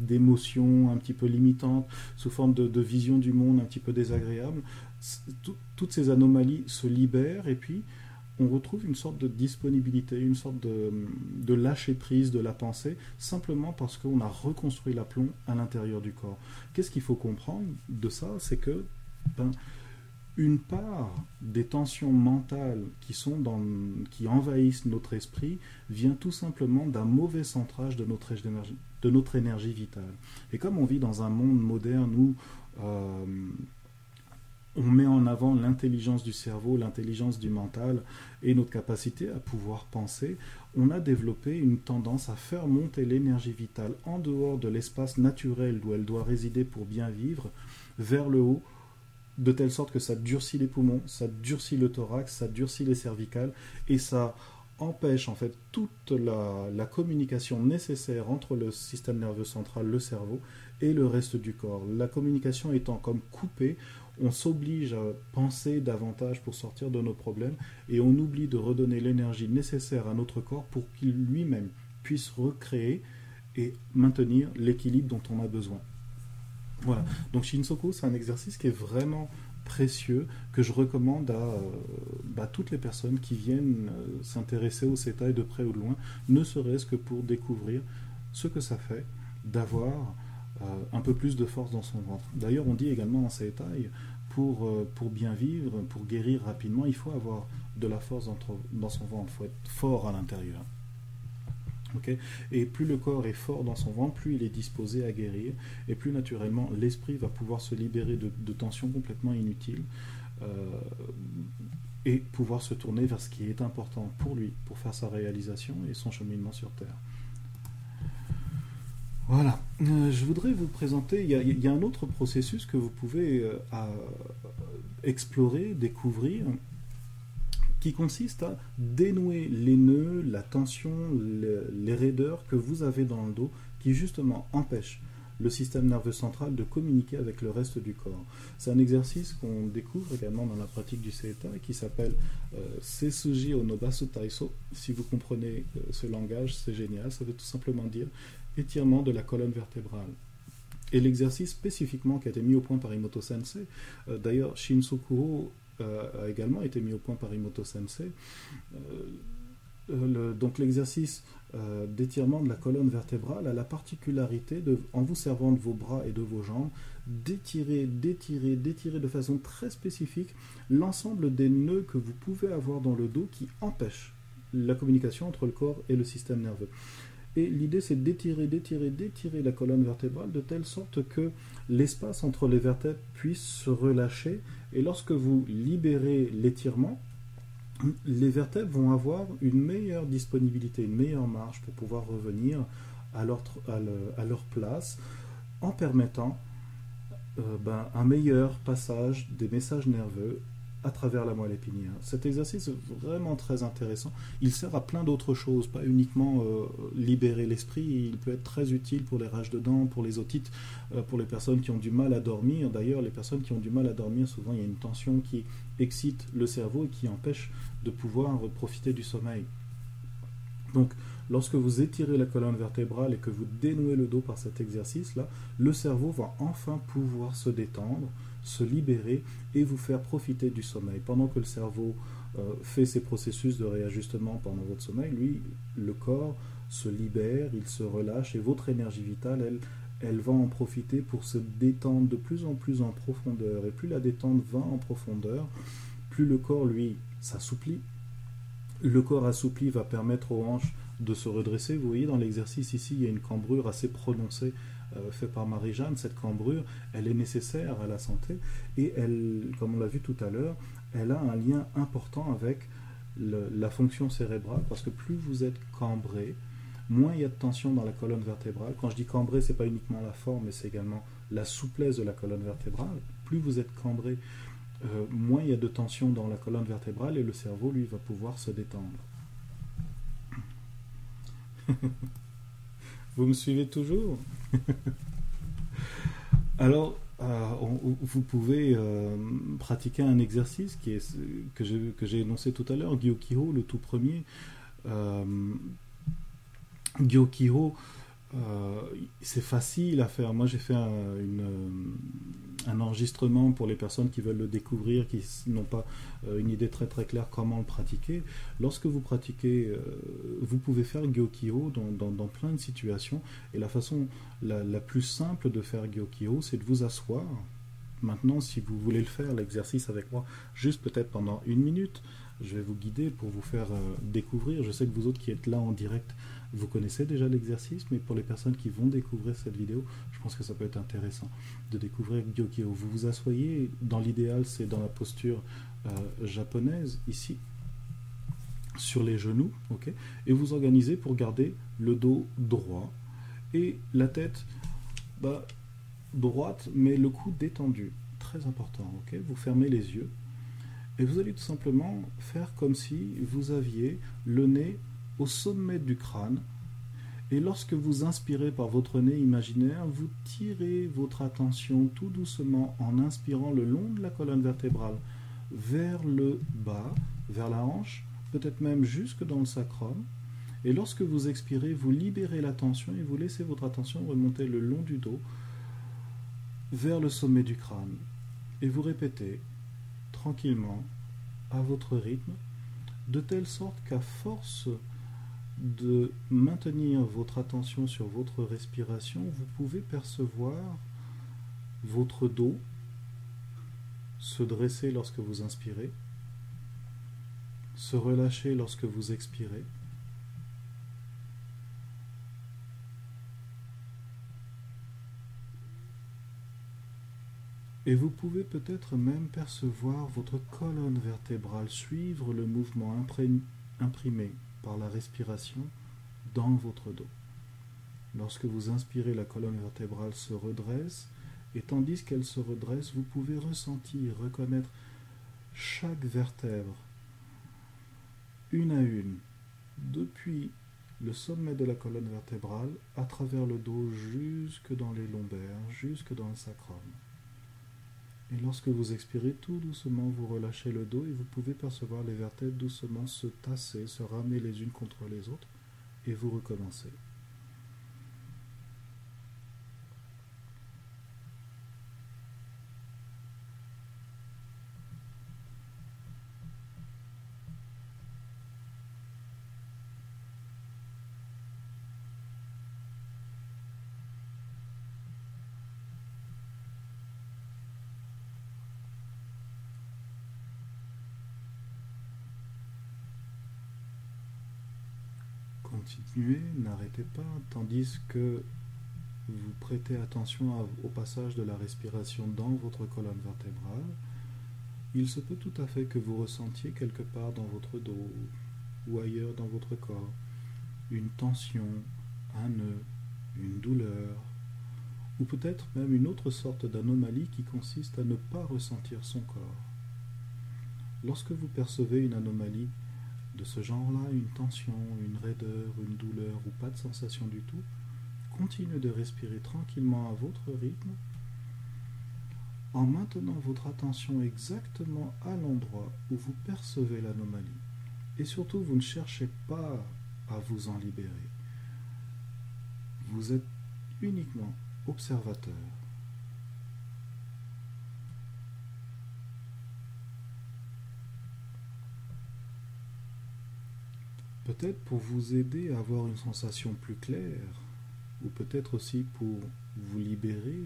Speaker 1: d'émotions un petit peu limitantes, sous forme de, vision du monde un petit peu désagréable. toutes ces anomalies se libèrent et puis on retrouve une sorte de disponibilité, une sorte de, lâcher prise de la pensée, simplement parce qu'on a reconstruit l'aplomb à l'intérieur du corps. Qu'est-ce qu'il faut comprendre de ça? C'est que ben, une part des tensions mentales qui, sont dans, qui envahissent notre esprit vient tout simplement d'un mauvais centrage de notre, énergie, de notre énergie vitale. Et comme on vit dans un monde moderne où euh, on met en avant l'intelligence du cerveau, l'intelligence du mental et notre capacité à pouvoir penser, on a développé une tendance à faire monter l'énergie vitale en dehors de l'espace naturel où elle doit résider pour bien vivre, vers le haut, de telle sorte que ça durcit les poumons, ça durcit le thorax, ça durcit les cervicales et ça empêche en fait toute la, la communication nécessaire entre le système nerveux central, le cerveau et le reste du corps. La communication étant comme coupée, on s'oblige à penser davantage pour sortir de nos problèmes et on oublie de redonner l'énergie nécessaire à notre corps pour qu'il lui-même puisse recréer et maintenir l'équilibre dont on a besoin. Voilà. Donc Shinsoku, c'est un exercice qui est vraiment précieux que je recommande à euh, bah, toutes les personnes qui viennent euh, s'intéresser au CETA de près ou de loin, ne serait-ce que pour découvrir ce que ça fait d'avoir un peu plus de force dans son ventre. D'ailleurs, on dit également en CETA, pour, euh, pour bien vivre, pour guérir rapidement, il faut avoir de la force dans, son ventre, il faut être fort à l'intérieur. et plus le corps est fort dans son ventre, plus il est disposé à guérir, et plus naturellement l'esprit va pouvoir se libérer de, tensions complètement inutiles euh, et pouvoir se tourner vers ce qui est important pour lui, pour faire sa réalisation et son cheminement sur Terre. Voilà. Euh, je voudrais vous présenter, il y, a, un autre processus que vous pouvez euh, explorer, découvrir, qui consiste à dénouer les nœuds, la tension, les, raideurs que vous avez dans le dos, qui justement empêchent le système nerveux central de communiquer avec le reste du corps. C'est un exercice qu'on découvre également dans la pratique du CETA qui s'appelle euh, Onobasu Taiso. Si vous comprenez euh, ce langage, c'est génial. Ça veut tout simplement dire étirement de la colonne vertébrale. Et l'exercice spécifiquement qui a été mis au point par Imoto Sensei, euh, d'ailleurs Shinsukuro euh, a également été mis au point par Imoto Sensei, euh, donc l'exercice d'étirement de la colonne vertébrale a la particularité, de, en vous servant de vos bras et de vos jambes, d'étirer, d'étirer, d'étirer de façon très spécifique l'ensemble des nœuds que vous pouvez avoir dans le dos qui empêchent la communication entre le corps et le système nerveux. Et l'idée, c'est d'étirer, d'étirer, d'étirer la colonne vertébrale de telle sorte que l'espace entre les vertèbres puisse se relâcher. Et lorsque vous libérez l'étirement, les vertèbres vont avoir une meilleure disponibilité, une meilleure marge pour pouvoir revenir à leur, place en permettant euh, ben, un meilleur passage des messages nerveux à travers la moelle épinière. Cet exercice est vraiment très intéressant. Il sert à plein d'autres choses, pas uniquement euh, libérer l'esprit, il peut être très utile pour les rages de dents, pour les otites, euh, pour les personnes qui ont du mal à dormir. D'ailleurs, les personnes qui ont du mal à dormir, souvent il y a une tension qui excite le cerveau et qui empêche de pouvoir profiter du sommeil. Donc, lorsque vous étirez la colonne vertébrale et que vous dénouez le dos par cet exercice-là, le cerveau va enfin pouvoir se détendre, se libérer et vous faire profiter du sommeil. Pendant que le cerveau euh, fait ses processus de réajustement pendant votre sommeil, lui, le corps se libère, il se relâche et votre énergie vitale, elle, elle va en profiter pour se détendre de plus en plus en profondeur. Et plus la détente va en profondeur, plus le corps, lui, s'assouplit. Le corps assoupli va permettre aux hanches de se redresser. Vous voyez, dans l'exercice ici, il y a une cambrure assez prononcée fait par Marie-Jeanne, cette cambrure, elle est nécessaire à la santé et elle, comme on l'a vu tout à l'heure, elle a un lien important avec la fonction cérébrale parce que plus vous êtes cambré, moins il y a de tension dans la colonne vertébrale. Quand je dis cambré, c'est pas uniquement la forme, mais c'est également la souplesse de la colonne vertébrale. Plus vous êtes cambré, euh, moins il y a de tension dans la colonne vertébrale et le cerveau, lui, va pouvoir se détendre. Vous me suivez toujours Alors, euh, vous pouvez euh, pratiquer un exercice qui est, que j'ai énoncé tout à l'heure, Gyokiho, le tout premier. Euh, euh, c'est facile à faire. Moi, j'ai fait un, un, enregistrement pour les personnes qui veulent le découvrir, qui n'ont pas euh, une idée très très claire comment le pratiquer. Lorsque vous pratiquez, euh, vous pouvez faire Gyokyo dans, plein de situations. Et la façon la plus simple de faire Gyokyo, c'est de vous asseoir. Maintenant, si vous voulez le faire, l'exercice avec moi, juste peut-être pendant une minute, je vais vous guider pour vous faire découvrir. Je sais que vous autres qui êtes là en direct, vous connaissez déjà l'exercice, mais pour les personnes qui vont découvrir cette vidéo, je pense que ça peut être intéressant de découvrir Gyokyo. Vous vous asseyez, dans l'idéal, c'est dans la posture euh, japonaise, ici, sur les genoux, ok, et vous organisez pour garder le dos droit et la tête bah, droite, mais le cou détendu. Très important, ok. Vous fermez les yeux et vous allez tout simplement faire comme si vous aviez le nez au sommet du crâne. Et lorsque vous inspirez par votre nez imaginaire, vous tirez votre attention tout doucement en inspirant le long de la colonne vertébrale vers le bas, vers la hanche, peut-être même jusque dans le sacrum. Et lorsque vous expirez, vous libérez la tension et vous laissez votre attention remonter le long du dos vers le sommet du crâne. Et vous répétez tranquillement, à votre rythme, de telle sorte qu'à force de maintenir votre attention sur votre respiration, vous pouvez percevoir votre dos se dresser lorsque vous inspirez, se relâcher lorsque vous expirez. Et vous pouvez peut-être même percevoir votre colonne vertébrale suivre le mouvement imprimé par la respiration dans votre dos. Lorsque vous inspirez, la colonne vertébrale se redresse, et tandis qu'elle se redresse, vous pouvez ressentir, reconnaître chaque vertèbre, une à une, depuis le sommet de la colonne vertébrale, à travers le dos jusque dans les lombaires, jusque dans le sacrum. Et lorsque vous expirez tout doucement, vous relâchez le dos et vous pouvez percevoir les vertèbres doucement se tasser, se ramener les unes contre les autres et vous recommencez. N'arrêtez pas, tandis que vous prêtez attention au passage de la respiration dans votre colonne vertébrale. il se peut tout à fait que vous ressentiez quelque part dans votre dos ou ailleurs dans votre corps une tension, un nœud, une douleur, ou peut-être même une autre sorte d'anomalie qui consiste à ne pas ressentir son corps. Lorsque vous percevez une anomalie de ce genre-là, une tension, une raideur, une douleur ou pas de sensation du tout, continuez de respirer tranquillement à votre rythme en maintenant votre attention exactement à l'endroit où vous percevez l'anomalie. Et surtout, vous ne cherchez pas à vous en libérer. Vous êtes uniquement observateur. Peut-être pour vous aider à avoir une sensation plus claire, ou peut-être aussi pour vous libérer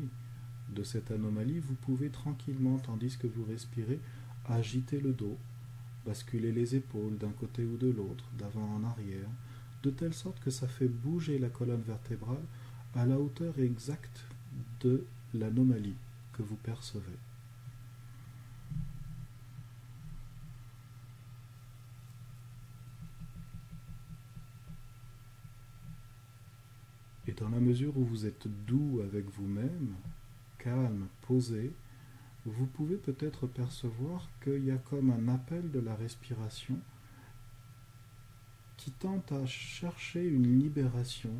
Speaker 1: de cette anomalie, vous pouvez tranquillement, tandis que vous respirez, agiter le dos, basculer les épaules d'un côté ou de l'autre, d'avant en arrière, de telle sorte que ça fait bouger la colonne vertébrale à la hauteur exacte de l'anomalie que vous percevez. Et dans la mesure où vous êtes doux avec vous-même, calme, posé, vous pouvez peut-être percevoir qu'il y a comme un appel de la respiration qui tente à chercher une libération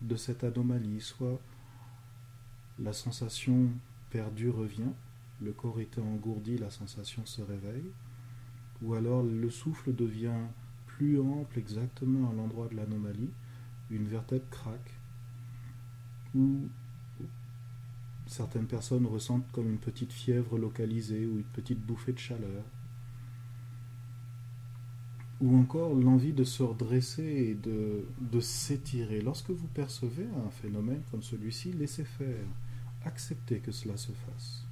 Speaker 1: de cette anomalie, soit la sensation perdue revient, le corps était engourdi, la sensation se réveille, ou alors le souffle devient plus ample exactement à l'endroit de l'anomalie, une vertèbre craque, ou certaines personnes ressentent comme une petite fièvre localisée ou une petite bouffée de chaleur ou encore l'envie de se redresser et de, de s'étirer. Lorsque vous percevez un phénomène comme celui-ci, laissez faire, acceptez que cela se fasse.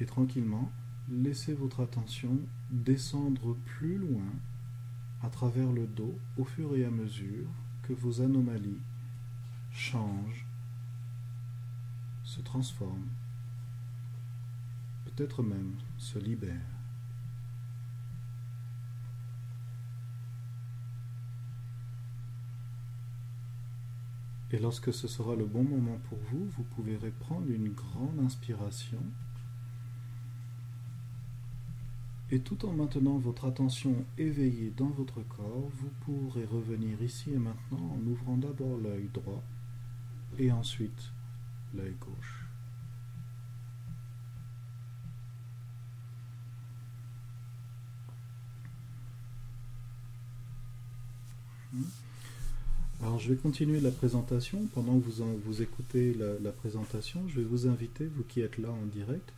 Speaker 1: Et tranquillement, laissez votre attention descendre plus loin à travers le dos au fur et à mesure que vos anomalies changent se transforme, peut-être même se libère. Et lorsque ce sera le bon moment pour vous, vous pouvez reprendre une grande inspiration et tout en maintenant votre attention éveillée dans votre corps, vous pourrez revenir ici et maintenant en ouvrant d'abord l'œil droit et ensuite l'œil gauche. Alors je vais continuer la présentation. Pendant que vous, vous écoutez la, présentation, je vais vous inviter, vous qui êtes là en direct,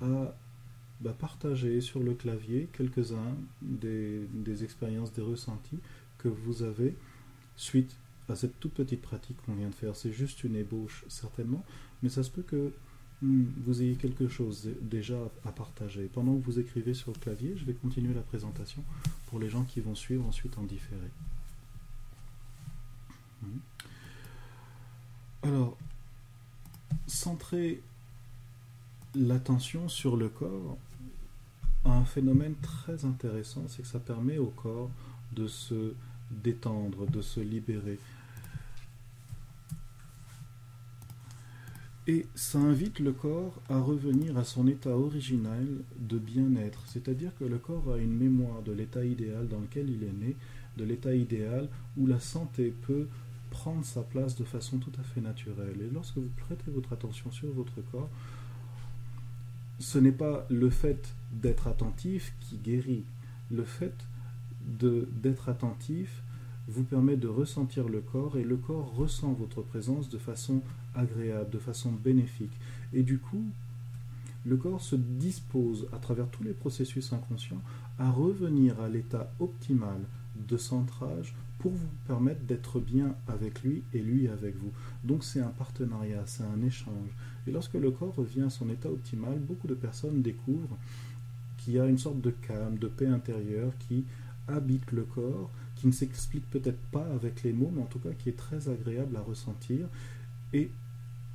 Speaker 1: à bah, partager sur le clavier quelques-uns des, expériences, des ressentis que vous avez suite à cette toute petite pratique qu'on vient de faire. C'est juste une ébauche, certainement, mais ça se peut que hmm, vous ayez quelque chose déjà à partager. Pendant que vous écrivez sur le clavier, je vais continuer la présentation pour les gens qui vont suivre ensuite en différé. Hmm. Alors, centrer l'attention sur le corps un phénomène très intéressant, c'est que ça permet au corps de se détendre, de se libérer. Et ça invite le corps à revenir à son état original de bien-être, c'est-à-dire que le corps a une mémoire de l'état idéal dans lequel il est né, de l'état idéal où la santé peut prendre sa place de façon tout à fait naturelle. Et lorsque vous prêtez votre attention sur votre corps, ce n'est pas le fait d'être attentif qui guérit. Le fait d'être attentif vous permet de ressentir le corps et le corps ressent votre présence de façon agréable, de façon bénéfique. Et du coup, le corps se dispose, à travers tous les processus inconscients, à revenir à l'état optimal de centrage pour vous permettre d'être bien avec lui et lui avec vous. Donc c'est un partenariat, c'est un échange. Et lorsque le corps revient à son état optimal, beaucoup de personnes découvrent qu'il y a une sorte de calme, de paix intérieure qui habite le corps, qui ne s'explique peut-être pas avec les mots, mais en tout cas qui est très agréable à ressentir. Et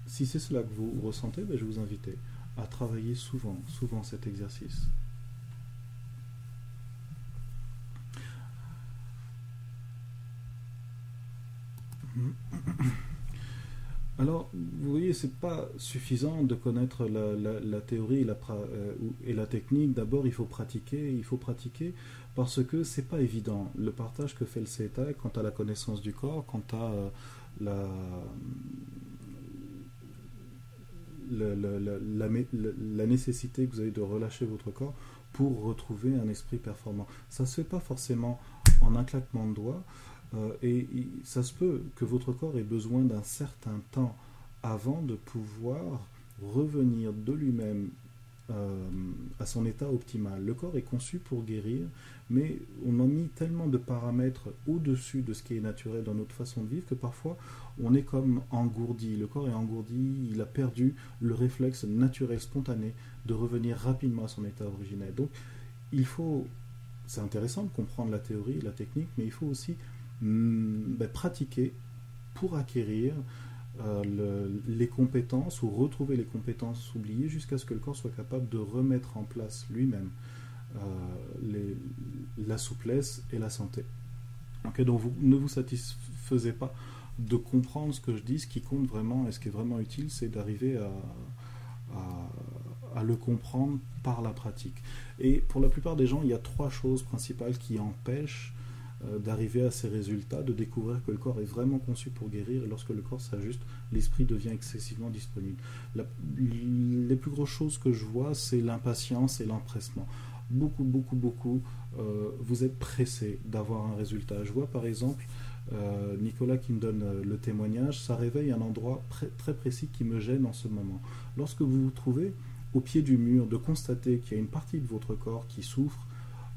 Speaker 1: si c'est cela que vous ressentez, ben, je vous invite à travailler souvent, souvent cet exercice. Alors, vous voyez, c'est pas suffisant de connaître la, théorie euh, et la, technique. D'abord, il faut pratiquer, il faut pratiquer parce que c'est pas évident. Le partage que fait le CETA quant à la connaissance du corps, quant à euh, la, la, nécessité que vous avez de relâcher votre corps pour retrouver un esprit performant. Ça ne se fait pas forcément en un claquement de doigts. Euh, et ça se peut que votre corps ait besoin d'un certain temps avant de pouvoir revenir de lui-même euh, à son état optimal. Le corps est conçu pour guérir, mais on a mis tellement de paramètres au-dessus de ce qui est naturel dans notre façon de vivre que parfois on est comme engourdi. Le corps est engourdi, il a perdu le réflexe naturel, spontané de revenir rapidement à son état originel. Donc il faut, c'est intéressant de comprendre la théorie, la technique, mais il faut aussi Hmm, ben, pratiquer pour acquérir euh, les compétences ou retrouver les compétences oubliées jusqu'à ce que le corps soit capable de remettre en place lui-même euh, la souplesse et la santé. donc vous, ne vous satisfaisez pas de comprendre ce que je dis, ce qui compte vraiment et ce qui est vraiment utile, c'est d'arriver à, le comprendre par la pratique. Et pour la plupart des gens, il y a trois choses principales qui empêchent d'arriver à ces résultats, de découvrir que le corps est vraiment conçu pour guérir, et lorsque le corps s'ajuste, l'esprit devient excessivement disponible. les plus grosses choses que je vois, c'est l'impatience et l'empressement. Beaucoup, beaucoup, beaucoup, euh, vous êtes pressé d'avoir un résultat. Je vois par exemple euh, Nicolas qui me donne le témoignage, ça réveille un endroit très précis qui me gêne en ce moment. Lorsque vous vous trouvez au pied du mur, de constater qu'il y a une partie de votre corps qui souffre,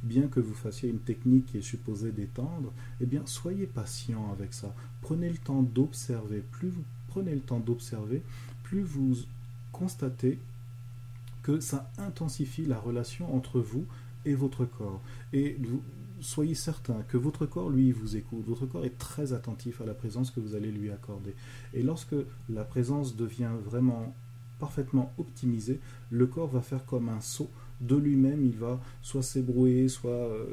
Speaker 1: bien que vous fassiez une technique qui est supposée d'étendre, eh bien, soyez patient avec ça. Prenez le temps d'observer. Plus vous prenez le temps d'observer, plus vous constatez que ça intensifie la relation entre vous et votre corps. Et soyez certain que votre corps, lui, vous écoute. Votre corps est très attentif à la présence que vous allez lui accorder. Et lorsque la présence devient vraiment parfaitement optimisée, le corps va faire comme un saut de lui-même, il va soit s'ébrouer, soit euh,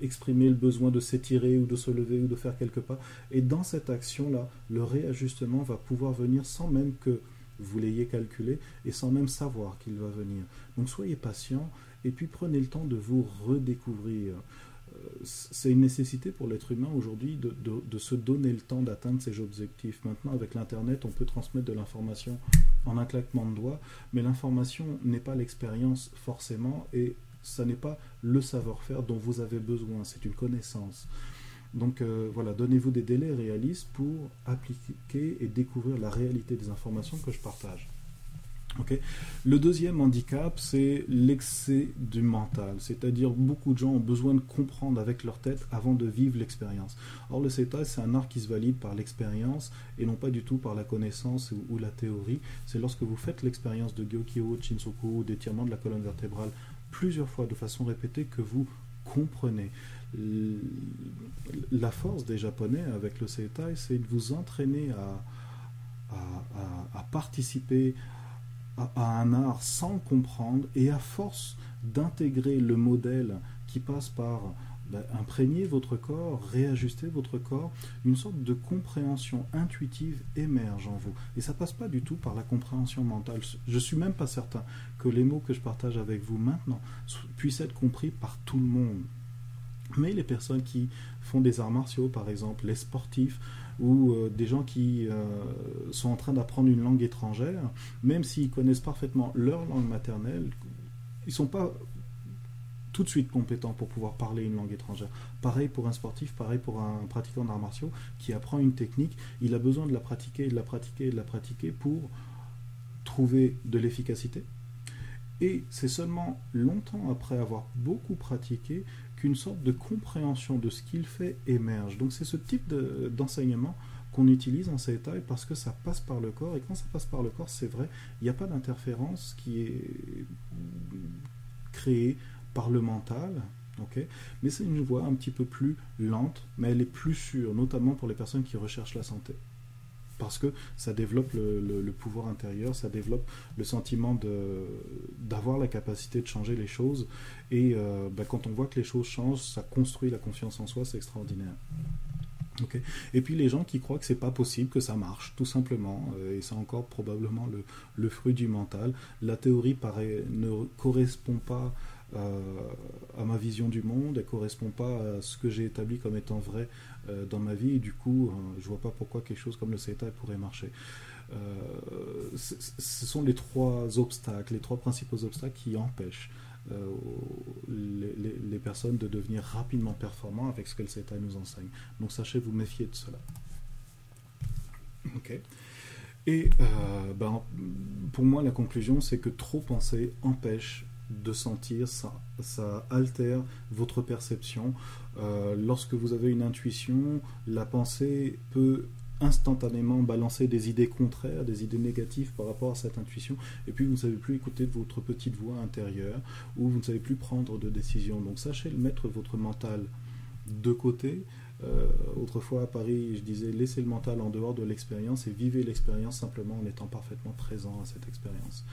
Speaker 1: exprimer le besoin de s'étirer ou de se lever ou de faire quelques pas. Et dans cette action-là, le réajustement va pouvoir venir sans même que vous l'ayez calculé et sans même savoir qu'il va venir. Donc soyez patient et puis prenez le temps de vous redécouvrir c'est une nécessité pour l'être humain aujourd'hui de, se donner le temps d'atteindre ses objectifs. Maintenant, avec l'Internet, on peut transmettre de l'information en un claquement de doigts, mais l'information n'est pas l'expérience forcément, et ça n'est pas le savoir-faire dont vous avez besoin, c'est une connaissance. Donc euh, voilà, donnez-vous des délais réalistes pour appliquer et découvrir la réalité des informations que je partage. Le deuxième handicap, c'est l'excès du mental, c'est-à-dire beaucoup de gens ont besoin de comprendre avec leur tête avant de vivre l'expérience. Or, le CETA, c'est un art qui se valide par l'expérience et non pas du tout par la connaissance ou, la théorie. C'est lorsque vous faites l'expérience de Gyokyo, Chinsoku, d'étirement de la colonne vertébrale plusieurs fois de façon répétée que vous comprenez. La force des Japonais avec le CETA, c'est de vous entraîner à, à, à participer à, un art sans comprendre et à force d'intégrer le modèle qui passe par ben, imprégner votre corps, réajuster votre corps, une sorte de compréhension intuitive émerge en vous. Et ça passe pas du tout par la compréhension mentale. Je suis même pas certain que les mots que je partage avec vous maintenant puissent être compris par tout le monde. Mais les personnes qui font des arts martiaux, par exemple, les sportifs, ou euh, des gens qui euh, sont en train d'apprendre une langue étrangère, même s'ils connaissent parfaitement leur langue maternelle, ils ne sont pas tout de suite compétents pour pouvoir parler une langue étrangère. Pareil pour un sportif, pareil pour un pratiquant d'arts martiaux qui apprend une technique, il a besoin de la pratiquer, de la pratiquer, de la pratiquer pour trouver de l'efficacité. Et c'est seulement longtemps après avoir beaucoup pratiqué une sorte de compréhension de ce qu'il fait émerge. Donc c'est ce type d'enseignement qu'on utilise en cet état parce que ça passe par le corps et quand ça passe par le corps, c'est vrai, il n'y a pas d'interférence qui est créée par le mental mais c'est une voie un petit peu plus lente, mais elle est plus sûre, notamment pour les personnes qui recherchent la santé. Parce que ça développe le, pouvoir intérieur, ça développe le sentiment d'avoir la capacité de changer les choses. Et euh, bah, quand on voit que les choses changent, ça construit la confiance en soi, c'est extraordinaire. Et puis les gens qui croient que c'est pas possible, que ça marche, tout simplement, euh, et c'est encore probablement le, le, fruit du mental. La théorie ne correspond pas euh, à ma vision du monde, elle correspond pas à ce que j'ai établi comme étant vrai euh, dans ma vie, et du coup, euh, je vois pas pourquoi quelque chose comme le CETA pourrait marcher. ce sont les trois obstacles, les trois principaux obstacles qui empêchent les, personnes de devenir rapidement performants avec ce que le CETA nous enseigne. Donc sachez vous méfier de cela. Ok. Et ben, pour moi, la conclusion, c'est que trop penser empêche de sentir, ça, ça altère votre perception. Euh, lorsque vous avez une intuition, la pensée peut instantanément balancer des idées contraires, des idées négatives par rapport à cette intuition, et puis vous ne savez plus écouter votre petite voix intérieure, ou vous ne savez plus prendre de décision. Donc sachez mettre votre mental de côté. Euh, autrefois à Paris, je disais laissez le mental en dehors de l'expérience et vivez l'expérience simplement en étant parfaitement présent à cette expérience.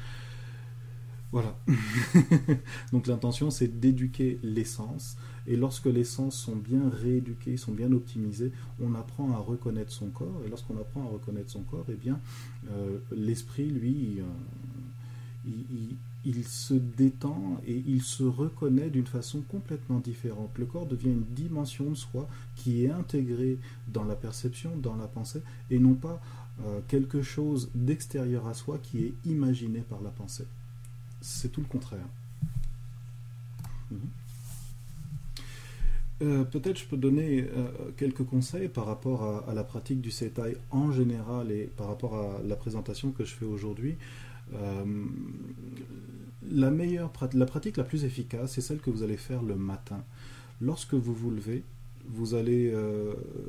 Speaker 1: Voilà. Donc l'intention, c'est d'éduquer l'essence. Et lorsque les sens sont bien rééduqués, sont bien optimisés, on apprend à reconnaître son corps. Et lorsqu'on apprend à reconnaître son corps, eh bien, euh, l'esprit, lui, euh, il, se détend et il se reconnaît d'une façon complètement différente. Le corps devient une dimension de soi qui est intégrée dans la perception, dans la pensée, et non pas euh, quelque chose d'extérieur à soi qui est imaginé par la pensée c'est tout le contraire. Mhm. Euh, peut-être je peux donner euh, quelques conseils par rapport à, la pratique du CETAI en général et par rapport à la présentation que je fais aujourd'hui. Euh, la meilleure pratique la plus efficace, c'est celle que vous allez faire le matin. Lorsque vous vous levez, vous allez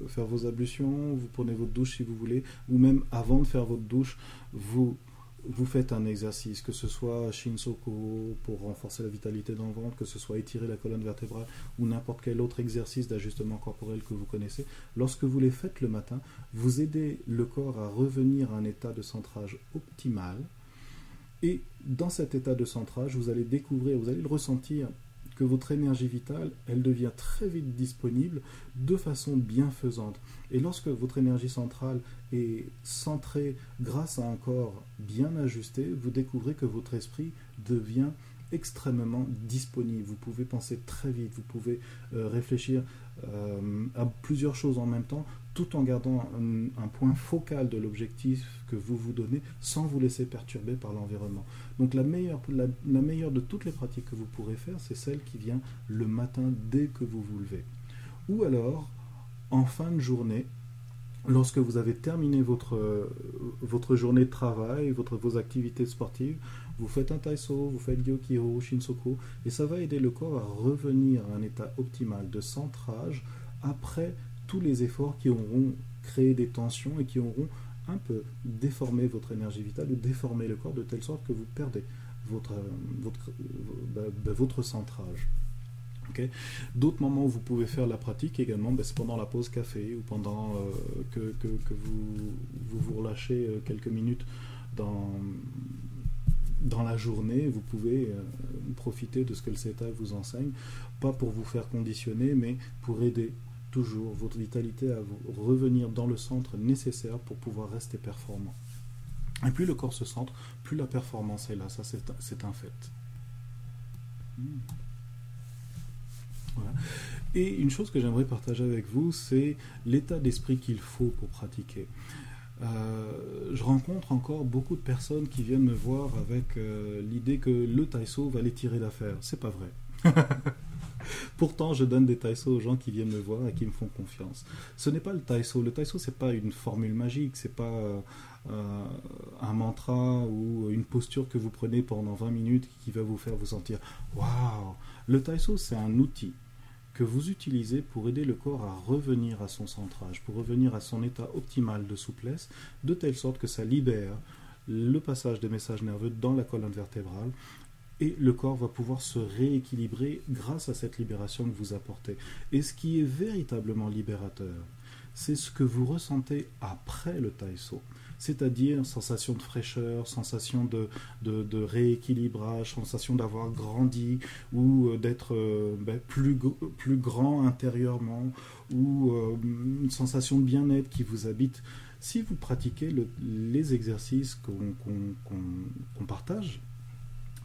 Speaker 1: faire vos ablutions, vous prenez votre douche si vous voulez, ou même avant de faire votre douche, vous vous faites un exercice, que ce soit Shinsoko pour renforcer la vitalité dans le ventre, que ce soit étirer la colonne vertébrale ou n'importe quel autre exercice d'ajustement corporel que vous connaissez, lorsque vous les faites le matin, vous aidez le corps à revenir à un état de centrage optimal. Et dans cet état de centrage, vous allez découvrir, vous allez le ressentir que votre énergie vitale, elle devient très vite disponible de façon bienfaisante. Et lorsque votre énergie centrale est centrée grâce à un corps bien ajusté, vous découvrez que votre esprit devient extrêmement disponible. Vous pouvez penser très vite, vous pouvez euh, réfléchir euh, à plusieurs choses en même temps, tout en gardant un, point focal de l'objectif que vous vous donnez sans vous laisser perturber par l'environnement. Donc la meilleure, la, meilleure de toutes les pratiques que vous pourrez faire, c'est celle qui vient le matin dès que vous vous levez. Ou alors, en fin de journée, lorsque vous avez terminé votre, votre journée de travail, votre, vos activités sportives, vous faites un taiso, vous faites gyokiro, shinsoko, et ça va aider le corps à revenir à un état optimal de centrage après tous les efforts qui auront créé des tensions et qui auront un peu déformé votre énergie vitale ou déformé le corps de telle sorte que vous perdez votre, votre, bah, bah, votre centrage. D'autres moments où vous pouvez faire la pratique également, bah, c'est pendant la pause café ou pendant euh, que, que, vous, vous, relâchez euh, quelques minutes dans, dans la journée, vous pouvez euh, profiter de ce que le CETA vous enseigne, pas pour vous faire conditionner, mais pour aider toujours votre vitalité à vous revenir dans le centre nécessaire pour pouvoir rester performant. Et plus le corps se centre, plus la performance est là, ça c'est un fait. Hmm. Et une chose que j'aimerais partager avec vous, c'est l'état d'esprit qu'il faut pour pratiquer. Euh, je rencontre encore beaucoup de personnes qui viennent me voir avec euh, l'idée que le taïso va les tirer d'affaire. C'est pas vrai. Pourtant, je donne des taïsos aux gens qui viennent me voir et qui me font confiance. Ce n'est pas le taïso. Le taïso, c'est pas une formule magique, c'est pas euh, un mantra ou une posture que vous prenez pendant 20 minutes qui va vous faire vous sentir waouh. Le taïso, c'est un outil que vous utilisez pour aider le corps à revenir à son centrage, pour revenir à son état optimal de souplesse, de telle sorte que ça libère le passage des messages nerveux dans la colonne vertébrale et le corps va pouvoir se rééquilibrer grâce à cette libération que vous apportez. Et ce qui est véritablement libérateur, c'est ce que vous ressentez après le taïso c'est-à-dire sensation de fraîcheur, sensation de, de, rééquilibrage, sensation d'avoir grandi ou euh, d'être euh, ben, plus, plus grand intérieurement ou euh, une sensation de bien-être qui vous habite. Si vous pratiquez les exercices qu'on partage,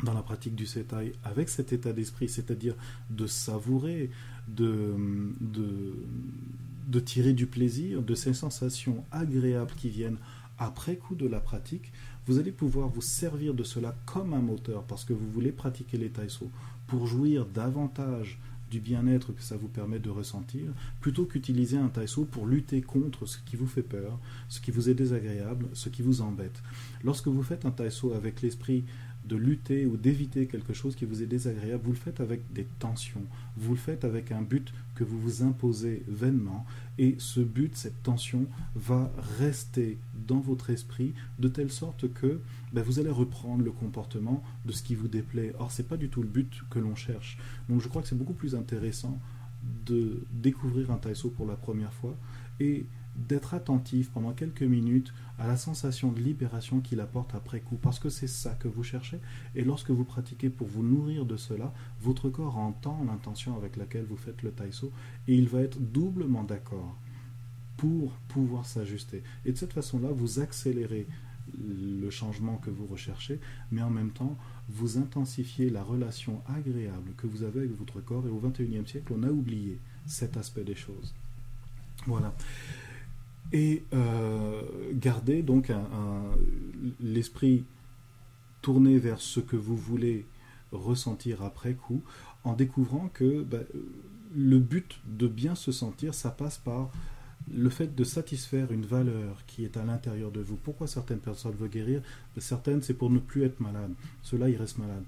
Speaker 1: dans la pratique du Setai avec cet état d'esprit, c'est-à-dire de savourer, de, de, tirer du plaisir, de ces sensations agréables qui viennent après coup de la pratique, vous allez pouvoir vous servir de cela comme un moteur parce que vous voulez pratiquer les taïso pour jouir davantage du bien-être que ça vous permet de ressentir, plutôt qu'utiliser un taïso pour lutter contre ce qui vous fait peur, ce qui vous est désagréable, ce qui vous embête. Lorsque vous faites un taïso avec l'esprit de lutter ou d'éviter quelque chose qui vous est désagréable, vous le faites avec des tensions, vous le faites avec un but que vous vous imposez vainement, et ce but, cette tension, va rester dans votre esprit de telle sorte que ben, vous allez reprendre le comportement de ce qui vous déplaît. Or, ce n'est pas du tout le but que l'on cherche. Donc je crois que c'est beaucoup plus intéressant de découvrir un taïso pour la première fois et d'être attentif pendant quelques minutes à la sensation de libération qu'il apporte après coup, parce que c'est ça que vous cherchez, et lorsque vous pratiquez pour vous nourrir de cela, votre corps entend l'intention avec laquelle vous faites le taïso, et il va être doublement d'accord pour pouvoir s'ajuster. Et de cette façon-là, vous accélérez le changement que vous recherchez, mais en même temps, vous intensifiez la relation agréable que vous avez avec votre corps, et au XXIe siècle, on a oublié cet aspect des choses. Voilà et euh, garder donc l'esprit tourné vers ce que vous voulez ressentir après coup, en découvrant que ben, le but de bien se sentir, ça passe par le fait de satisfaire une valeur qui est à l'intérieur de vous. Pourquoi certaines personnes veulent guérir? Certaines, c'est pour ne plus être malades. Ceux-là, ils restent malades.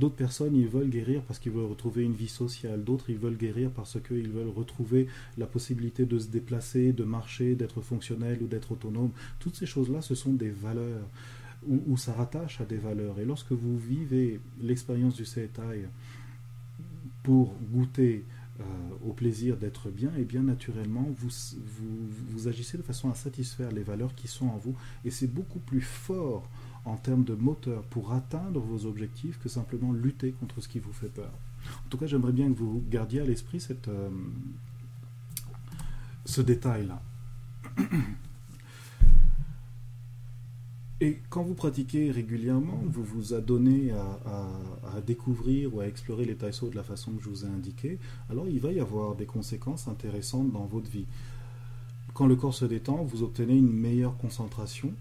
Speaker 1: D'autres personnes, ils veulent guérir parce qu'ils veulent retrouver une vie sociale. D'autres, ils veulent guérir parce qu'ils veulent retrouver la possibilité de se déplacer, de marcher, d'être fonctionnel ou d'être autonome. Toutes ces choses-là, ce sont des valeurs, ou, ça rattache à des valeurs. Et lorsque vous vivez l'expérience du Setai pour goûter euh, au plaisir d'être bien, et bien naturellement, vous agissez de façon à satisfaire les valeurs qui sont en vous. Et c'est beaucoup plus fort en termes de moteur pour atteindre vos objectifs que simplement lutter contre ce qui vous fait peur. En tout cas, j'aimerais bien que vous gardiez à l'esprit cette, euh, ce détail-là. Et quand vous pratiquez régulièrement, vous vous adonnez à, à, découvrir ou à explorer les taïsos de la façon que je vous ai indiqué, alors il va y avoir des conséquences intéressantes dans votre vie. Quand le corps se détend, vous obtenez une meilleure concentration,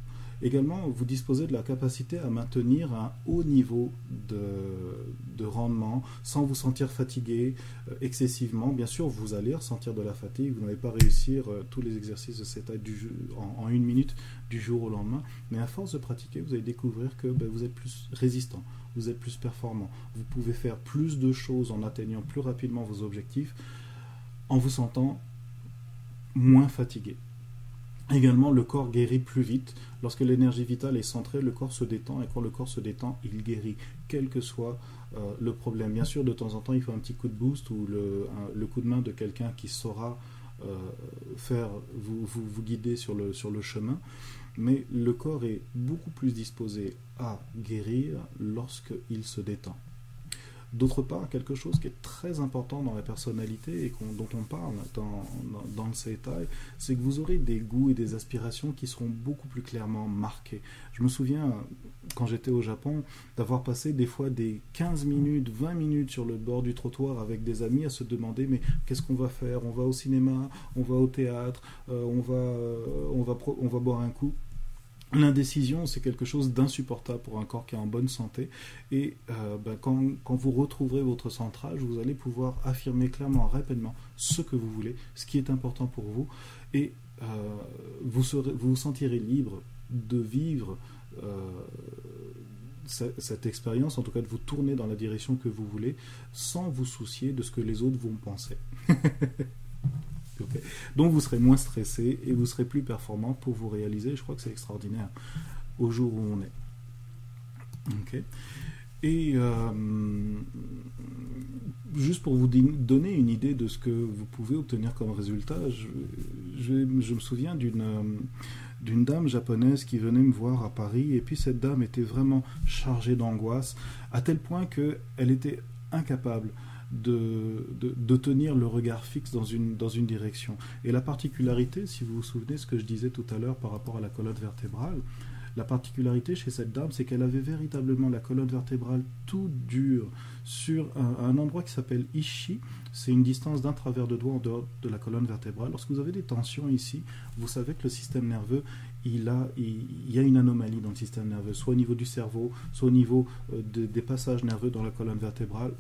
Speaker 1: Également, vous disposez de la capacité à maintenir un haut niveau de, rendement sans vous sentir fatigué euh, excessivement. Bien sûr, vous allez ressentir de la fatigue, vous n'allez pas réussir euh, tous les exercices de cet du, en, en, une minute du jour au lendemain, mais à force de pratiquer, vous allez découvrir que ben, vous êtes plus résistant, vous êtes plus performant, vous pouvez faire plus de choses en atteignant plus rapidement vos objectifs en vous sentant moins fatigué. Également, le corps guérit plus vite. Lorsque l'énergie vitale est centrée, le corps se détend et quand le corps se détend, il guérit, quel que soit euh, le problème. Bien sûr, de temps en temps, il faut un petit coup de boost ou le, coup de main de quelqu'un qui saura euh, faire vous, guider sur le, sur le chemin. Mais le corps est beaucoup plus disposé à guérir lorsqu'il se détend. D'autre part, quelque chose qui est très important dans la personnalité et dont on parle dans, dans, le Seitai, c'est que vous aurez des goûts et des aspirations qui seront beaucoup plus clairement marqués. Je me souviens, quand j'étais au Japon, d'avoir passé des fois des 15 minutes, 20 minutes sur le bord du trottoir avec des amis à se demander mais qu'est-ce qu'on va faire? On va au cinéma On va au théâtre euh, on, va, euh, on, va, on va boire un coup L'indécision, c'est quelque chose d'insupportable pour un corps qui est en bonne santé. Et euh, ben, quand, vous retrouverez votre centrage, vous allez pouvoir affirmer clairement, rapidement, ce que vous voulez, ce qui est important pour vous. Et euh, vous, vous sentirez libre de vivre euh, cette expérience, en tout cas de vous tourner dans la direction que vous voulez, sans vous soucier de ce que les autres vont penser. Donc vous serez moins stressé et vous serez plus performant pour vous réaliser. Je crois que c'est extraordinaire au jour où on est. Et juste pour vous donner une idée de ce que vous pouvez obtenir comme résultat, je, me souviens d'une d'une dame japonaise qui venait me voir à Paris, et puis cette dame était vraiment chargée d'angoisse, à tel point qu'elle était incapable de, tenir le regard fixe dans une, dans une direction. Et la particularité, si vous vous souvenez ce que je disais tout à l'heure par rapport à la colonne vertébrale, la particularité chez cette dame, c'est qu'elle avait véritablement la colonne vertébrale tout dure sur un, endroit qui s'appelle Ishi. C'est une distance d'un travers de doigt en dehors de la colonne vertébrale. Lorsque vous avez des tensions ici, vous savez que le système nerveux, il, a, il, y a une anomalie dans le système nerveux, soit au niveau du cerveau, soit au niveau euh, des passages nerveux dans la colonne vertébrale,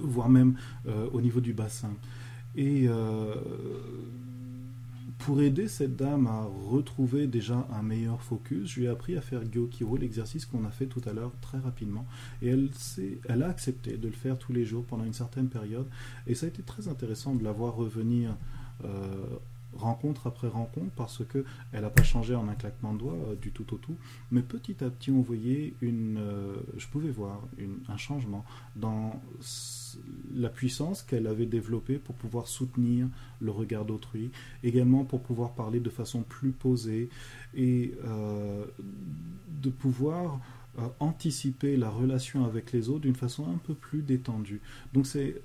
Speaker 1: voire même euh, au niveau du bassin. Et euh, pour aider cette dame à retrouver déjà un meilleur focus, je lui ai appris à faire Gyokiro, l'exercice qu'on a fait tout à l'heure très rapidement. Et elle, elle a accepté de le faire tous les jours pendant une certaine période. Et ça a été très intéressant de la voir revenir euh, rencontre après rencontre parce que elle n'a pas changé en un claquement de doigts du tout au tout. Mais petit à petit, on voyait une, je pouvais voir un changement dans la puissance qu'elle avait développée pour pouvoir soutenir le regard d'autrui, également pour pouvoir parler de façon plus posée et euh, de pouvoir euh, anticiper la relation avec les autres d'une façon un peu plus détendue. Donc c'est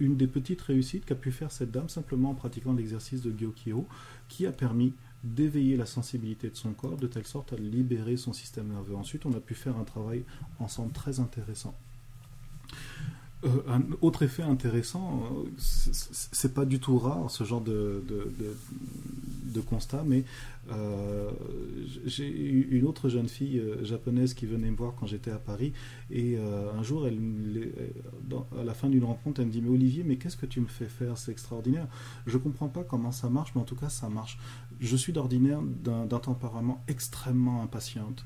Speaker 1: une des petites réussites qu'a pu faire cette dame simplement en pratiquant l'exercice de Gyokyo qui a permis d'éveiller la sensibilité de son corps de telle sorte à libérer son système nerveux. Ensuite, on a pu faire un travail ensemble très intéressant. Euh, un autre effet intéressant, euh, c'est pas du tout rare ce genre de, constat, mais euh, j'ai une autre jeune fille japonaise qui venait me voir quand j'étais à Paris, et un jour, à la fin d'une rencontre, elle me dit Mais Olivier, mais qu'est-ce que tu me fais faire? C'est extraordinaire. Je comprends pas comment ça marche, mais en tout cas, ça marche. Je suis d'ordinaire d'un tempérament extrêmement impatiente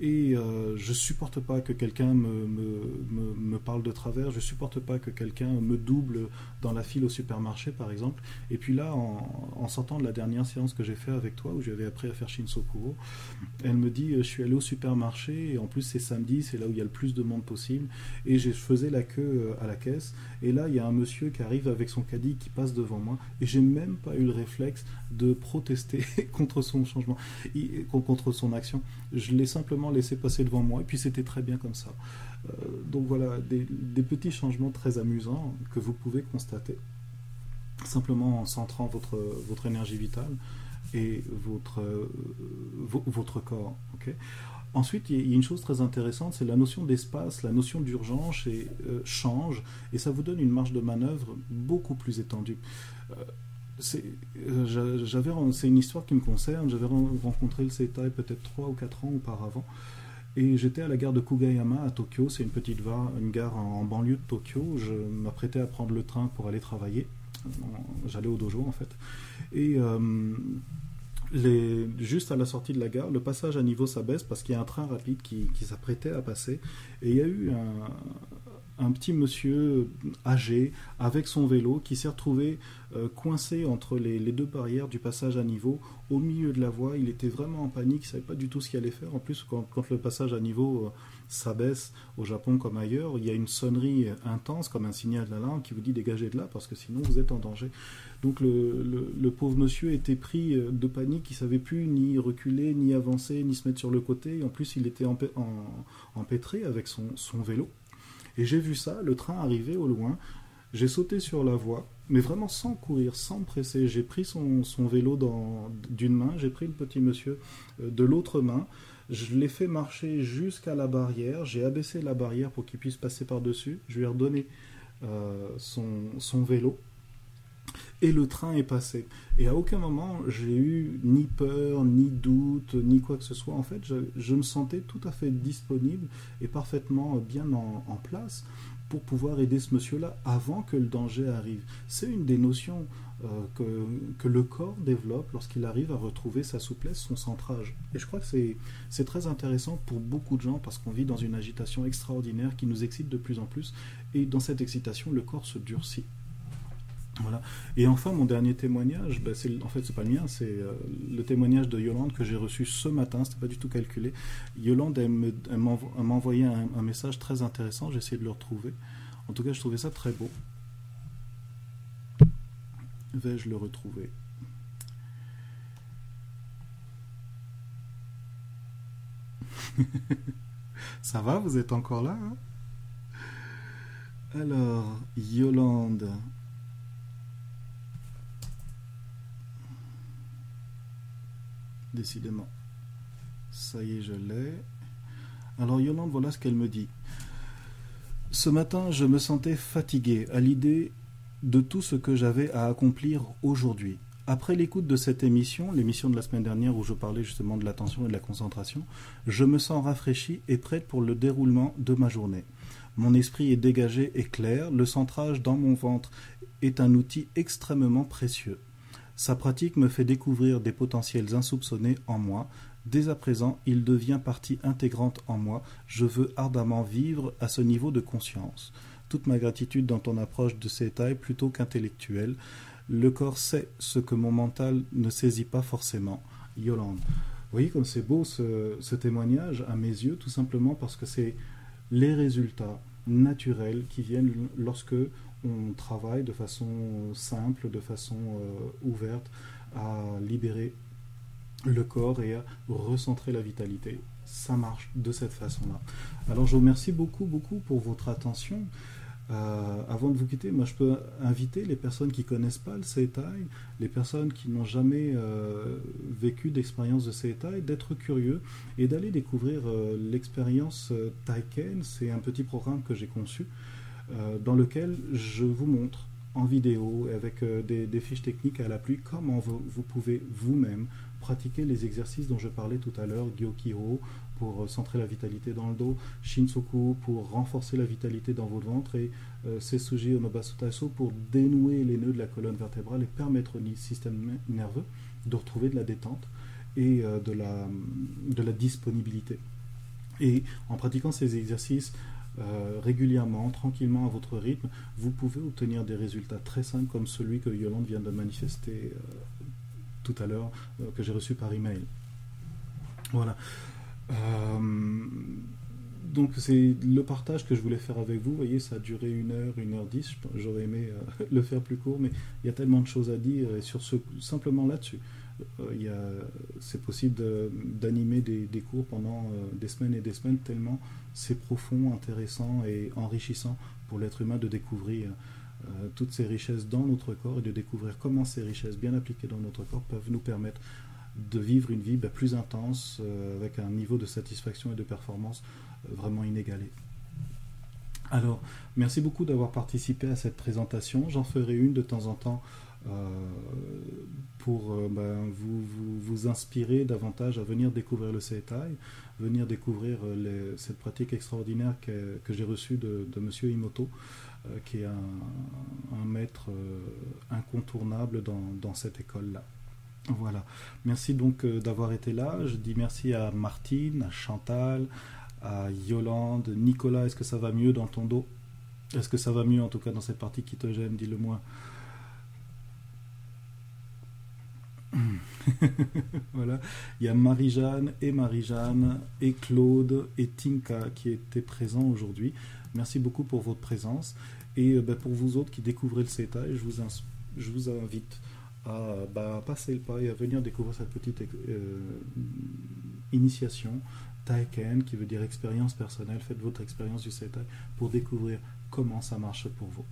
Speaker 1: et euh, je supporte pas que quelqu'un me, me, me, parle de travers, je supporte pas que quelqu'un me double dans la file au supermarché par exemple. Et puis là, en, sortant de la dernière séance que j'ai fait avec toi, où j'avais appris à faire Shinsokuro, elle me dit, euh, je suis allé au supermarché, et en plus c'est samedi, c'est là où il y a le plus de monde possible, et je faisais la queue euh, à la caisse, et là il y a un monsieur qui arrive avec son caddie qui passe devant moi, et j'ai même pas eu le réflexe de protester contre son changement, contre son action. Je l'ai simplement laissé passer devant moi, et puis c'était très bien comme ça. Euh, donc voilà, des, petits changements très amusants que vous pouvez constater, simplement en centrant votre, énergie vitale et votre, euh, votre corps. Ensuite, il y a une chose très intéressante, c'est la notion d'espace, la notion d'urgence euh, change, et ça vous donne une marge de manœuvre beaucoup plus étendue. C'est une histoire qui me concerne. J'avais rencontré le Setai peut-être 3 ou 4 ans auparavant. Et j'étais à la gare de Kugayama à Tokyo, c'est une petite gare, en banlieue de Tokyo. Je m'apprêtais à prendre le train pour aller travailler. J'allais au dojo en fait. Et euh, juste à la sortie de la gare, le passage à niveau s'abaisse parce qu'il y a un train rapide qui, qui s'apprêtait à passer. Et il y a eu un, un petit monsieur âgé avec son vélo qui s'est retrouvé euh, coincé entre les, deux barrières du passage à niveau au milieu de la voie. Il était vraiment en panique, il ne savait pas du tout ce qu'il allait faire. En plus, quand, le passage à niveau euh, s'abaisse au Japon comme ailleurs, il y a une sonnerie intense comme un signal d'alarme qui vous dit dégagez de là parce que sinon vous êtes en danger. Donc le, pauvre monsieur était pris euh, de panique, il savait plus ni reculer, ni avancer, ni se mettre sur le côté. en plus, il était empêtré avec son vélo. Et j'ai vu ça, le train arriver au loin. J'ai sauté sur la voie, mais vraiment sans courir, sans presser. J'ai pris son, vélo d'une main, j'ai pris le petit monsieur euh, de l'autre main. Je l'ai fait marcher jusqu'à la barrière. J'ai abaissé la barrière pour qu'il puisse passer par-dessus. Je lui ai redonné euh, son vélo et le train est passé. Et à aucun moment j'ai eu ni peur, ni doute, ni quoi que ce soit. En fait, je, me sentais tout à fait disponible et parfaitement bien en, place pour pouvoir aider ce monsieur-là avant que le danger arrive. C'est une des notions euh, que, que, le corps développe lorsqu'il arrive à retrouver sa souplesse, son centrage. Et je crois que c'est très intéressant pour beaucoup de gens parce qu'on vit dans une agitation extraordinaire qui nous excite de plus en plus. Et dans cette excitation, le corps se durcit. Voilà. Et enfin, mon dernier témoignage, c'est, en fait, c'est pas le mien, c'est euh, le témoignage de Yolande que j'ai reçu ce matin, c'était pas du tout calculé. Yolande, m'a envoyé un, un, message très intéressant, j'ai essayé de le retrouver. En tout cas, je trouvais ça très beau. Vais-je le retrouver? Ça va, vous êtes encore là hein? Alors, Yolande. Décidément. Ça y est, je l'ai. Alors Yolande, voilà ce qu'elle me dit. Ce matin, je me sentais fatigué à l'idée de tout ce que j'avais à accomplir aujourd'hui. Après l'écoute de cette émission, l'émission de la semaine dernière où je parlais justement de l'attention et de la concentration, je me sens rafraîchi et prête pour le déroulement de ma journée. Mon esprit est dégagé et clair, le centrage dans mon ventre est un outil extrêmement précieux. Sa pratique me fait découvrir des potentiels insoupçonnés en moi. Dès à présent, il devient partie intégrante en moi. Je veux ardemment vivre à ce niveau de conscience. Toute ma gratitude dans ton approche de ces tailles plutôt qu'intellectuelle. Le corps sait ce que mon mental ne saisit pas forcément. Yolande. Vous voyez comme c'est beau ce, témoignage à mes yeux, tout simplement parce que c'est les résultats naturels qui viennent lorsque on travaille de façon simple, de façon euh, ouverte à libérer le corps et à recentrer la vitalité. Ça marche de cette façon-là. Alors je vous remercie beaucoup, beaucoup pour votre attention. Euh, avant de vous quitter, moi je peux inviter les personnes qui connaissent pas le Seitai, les personnes qui n'ont jamais euh, vécu d'expérience de Seitai, d'être curieux et d'aller découvrir l'expérience Taiken. C'est un petit programme que j'ai conçu dans lequel je vous montre en vidéo avec des, fiches techniques à l'appui comment vous, pouvez vous-même pratiquer les exercices dont je parlais tout à l'heure, Gyokiro, pour centrer la vitalité dans le dos, Shinsoku pour renforcer la vitalité dans votre ventre et euh, Onobasutaso pour dénouer les nœuds de la colonne vertébrale et permettre au système nerveux de retrouver de la détente et euh, de la disponibilité. Et en pratiquant ces exercices euh, régulièrement, tranquillement à votre rythme, vous pouvez obtenir des résultats très simples comme celui que Yolande vient de manifester tout à l'heure, que j'ai reçu par email. Voilà. Euh, donc c'est le partage que je voulais faire avec vous. Vous voyez, ça a duré une heure, une heure dix. J'aurais aimé euh, le faire plus court, mais il y a tellement de choses à dire sur simplement là-dessus. Euh, c'est possible d'animer des, cours pendant des semaines et des semaines tellement c'est profond, intéressant et enrichissant pour l'être humain de découvrir toutes ces richesses dans notre corps et de découvrir comment ces richesses bien appliquées dans notre corps peuvent nous permettre de vivre une vie bah, plus intense, euh, avec un niveau de satisfaction et de performance euh, vraiment inégalé. Alors, merci beaucoup d'avoir participé à cette présentation. J'en ferai une de temps en temps euh, pour bah, vous, vous, inspirer davantage à venir découvrir le CETAI, venir découvrir cette pratique extraordinaire que, que j'ai reçue de, de M. Imoto, qui est un, maître incontournable dans cette école-là. Voilà. Merci donc euh, d'avoir été là. Je dis merci à Martine, à Chantal, à Yolande, Nicolas. Est-ce que ça va mieux dans ton dos? Est-ce que ça va mieux en tout cas dans cette partie qui te gêne? Dis-le moi. voilà. Il y a Marie-Jeanne et Marie-Jeanne et Claude et Tinka qui étaient présents aujourd'hui. Merci beaucoup pour votre présence. Et euh, ben, pour vous autres qui découvrez le CETA, je vous, je vous invite à bah, passer le pas et à venir découvrir cette petite euh, initiation Taiken, qui veut dire expérience personnelle. Faites votre expérience du Setai pour découvrir comment ça marche pour vous.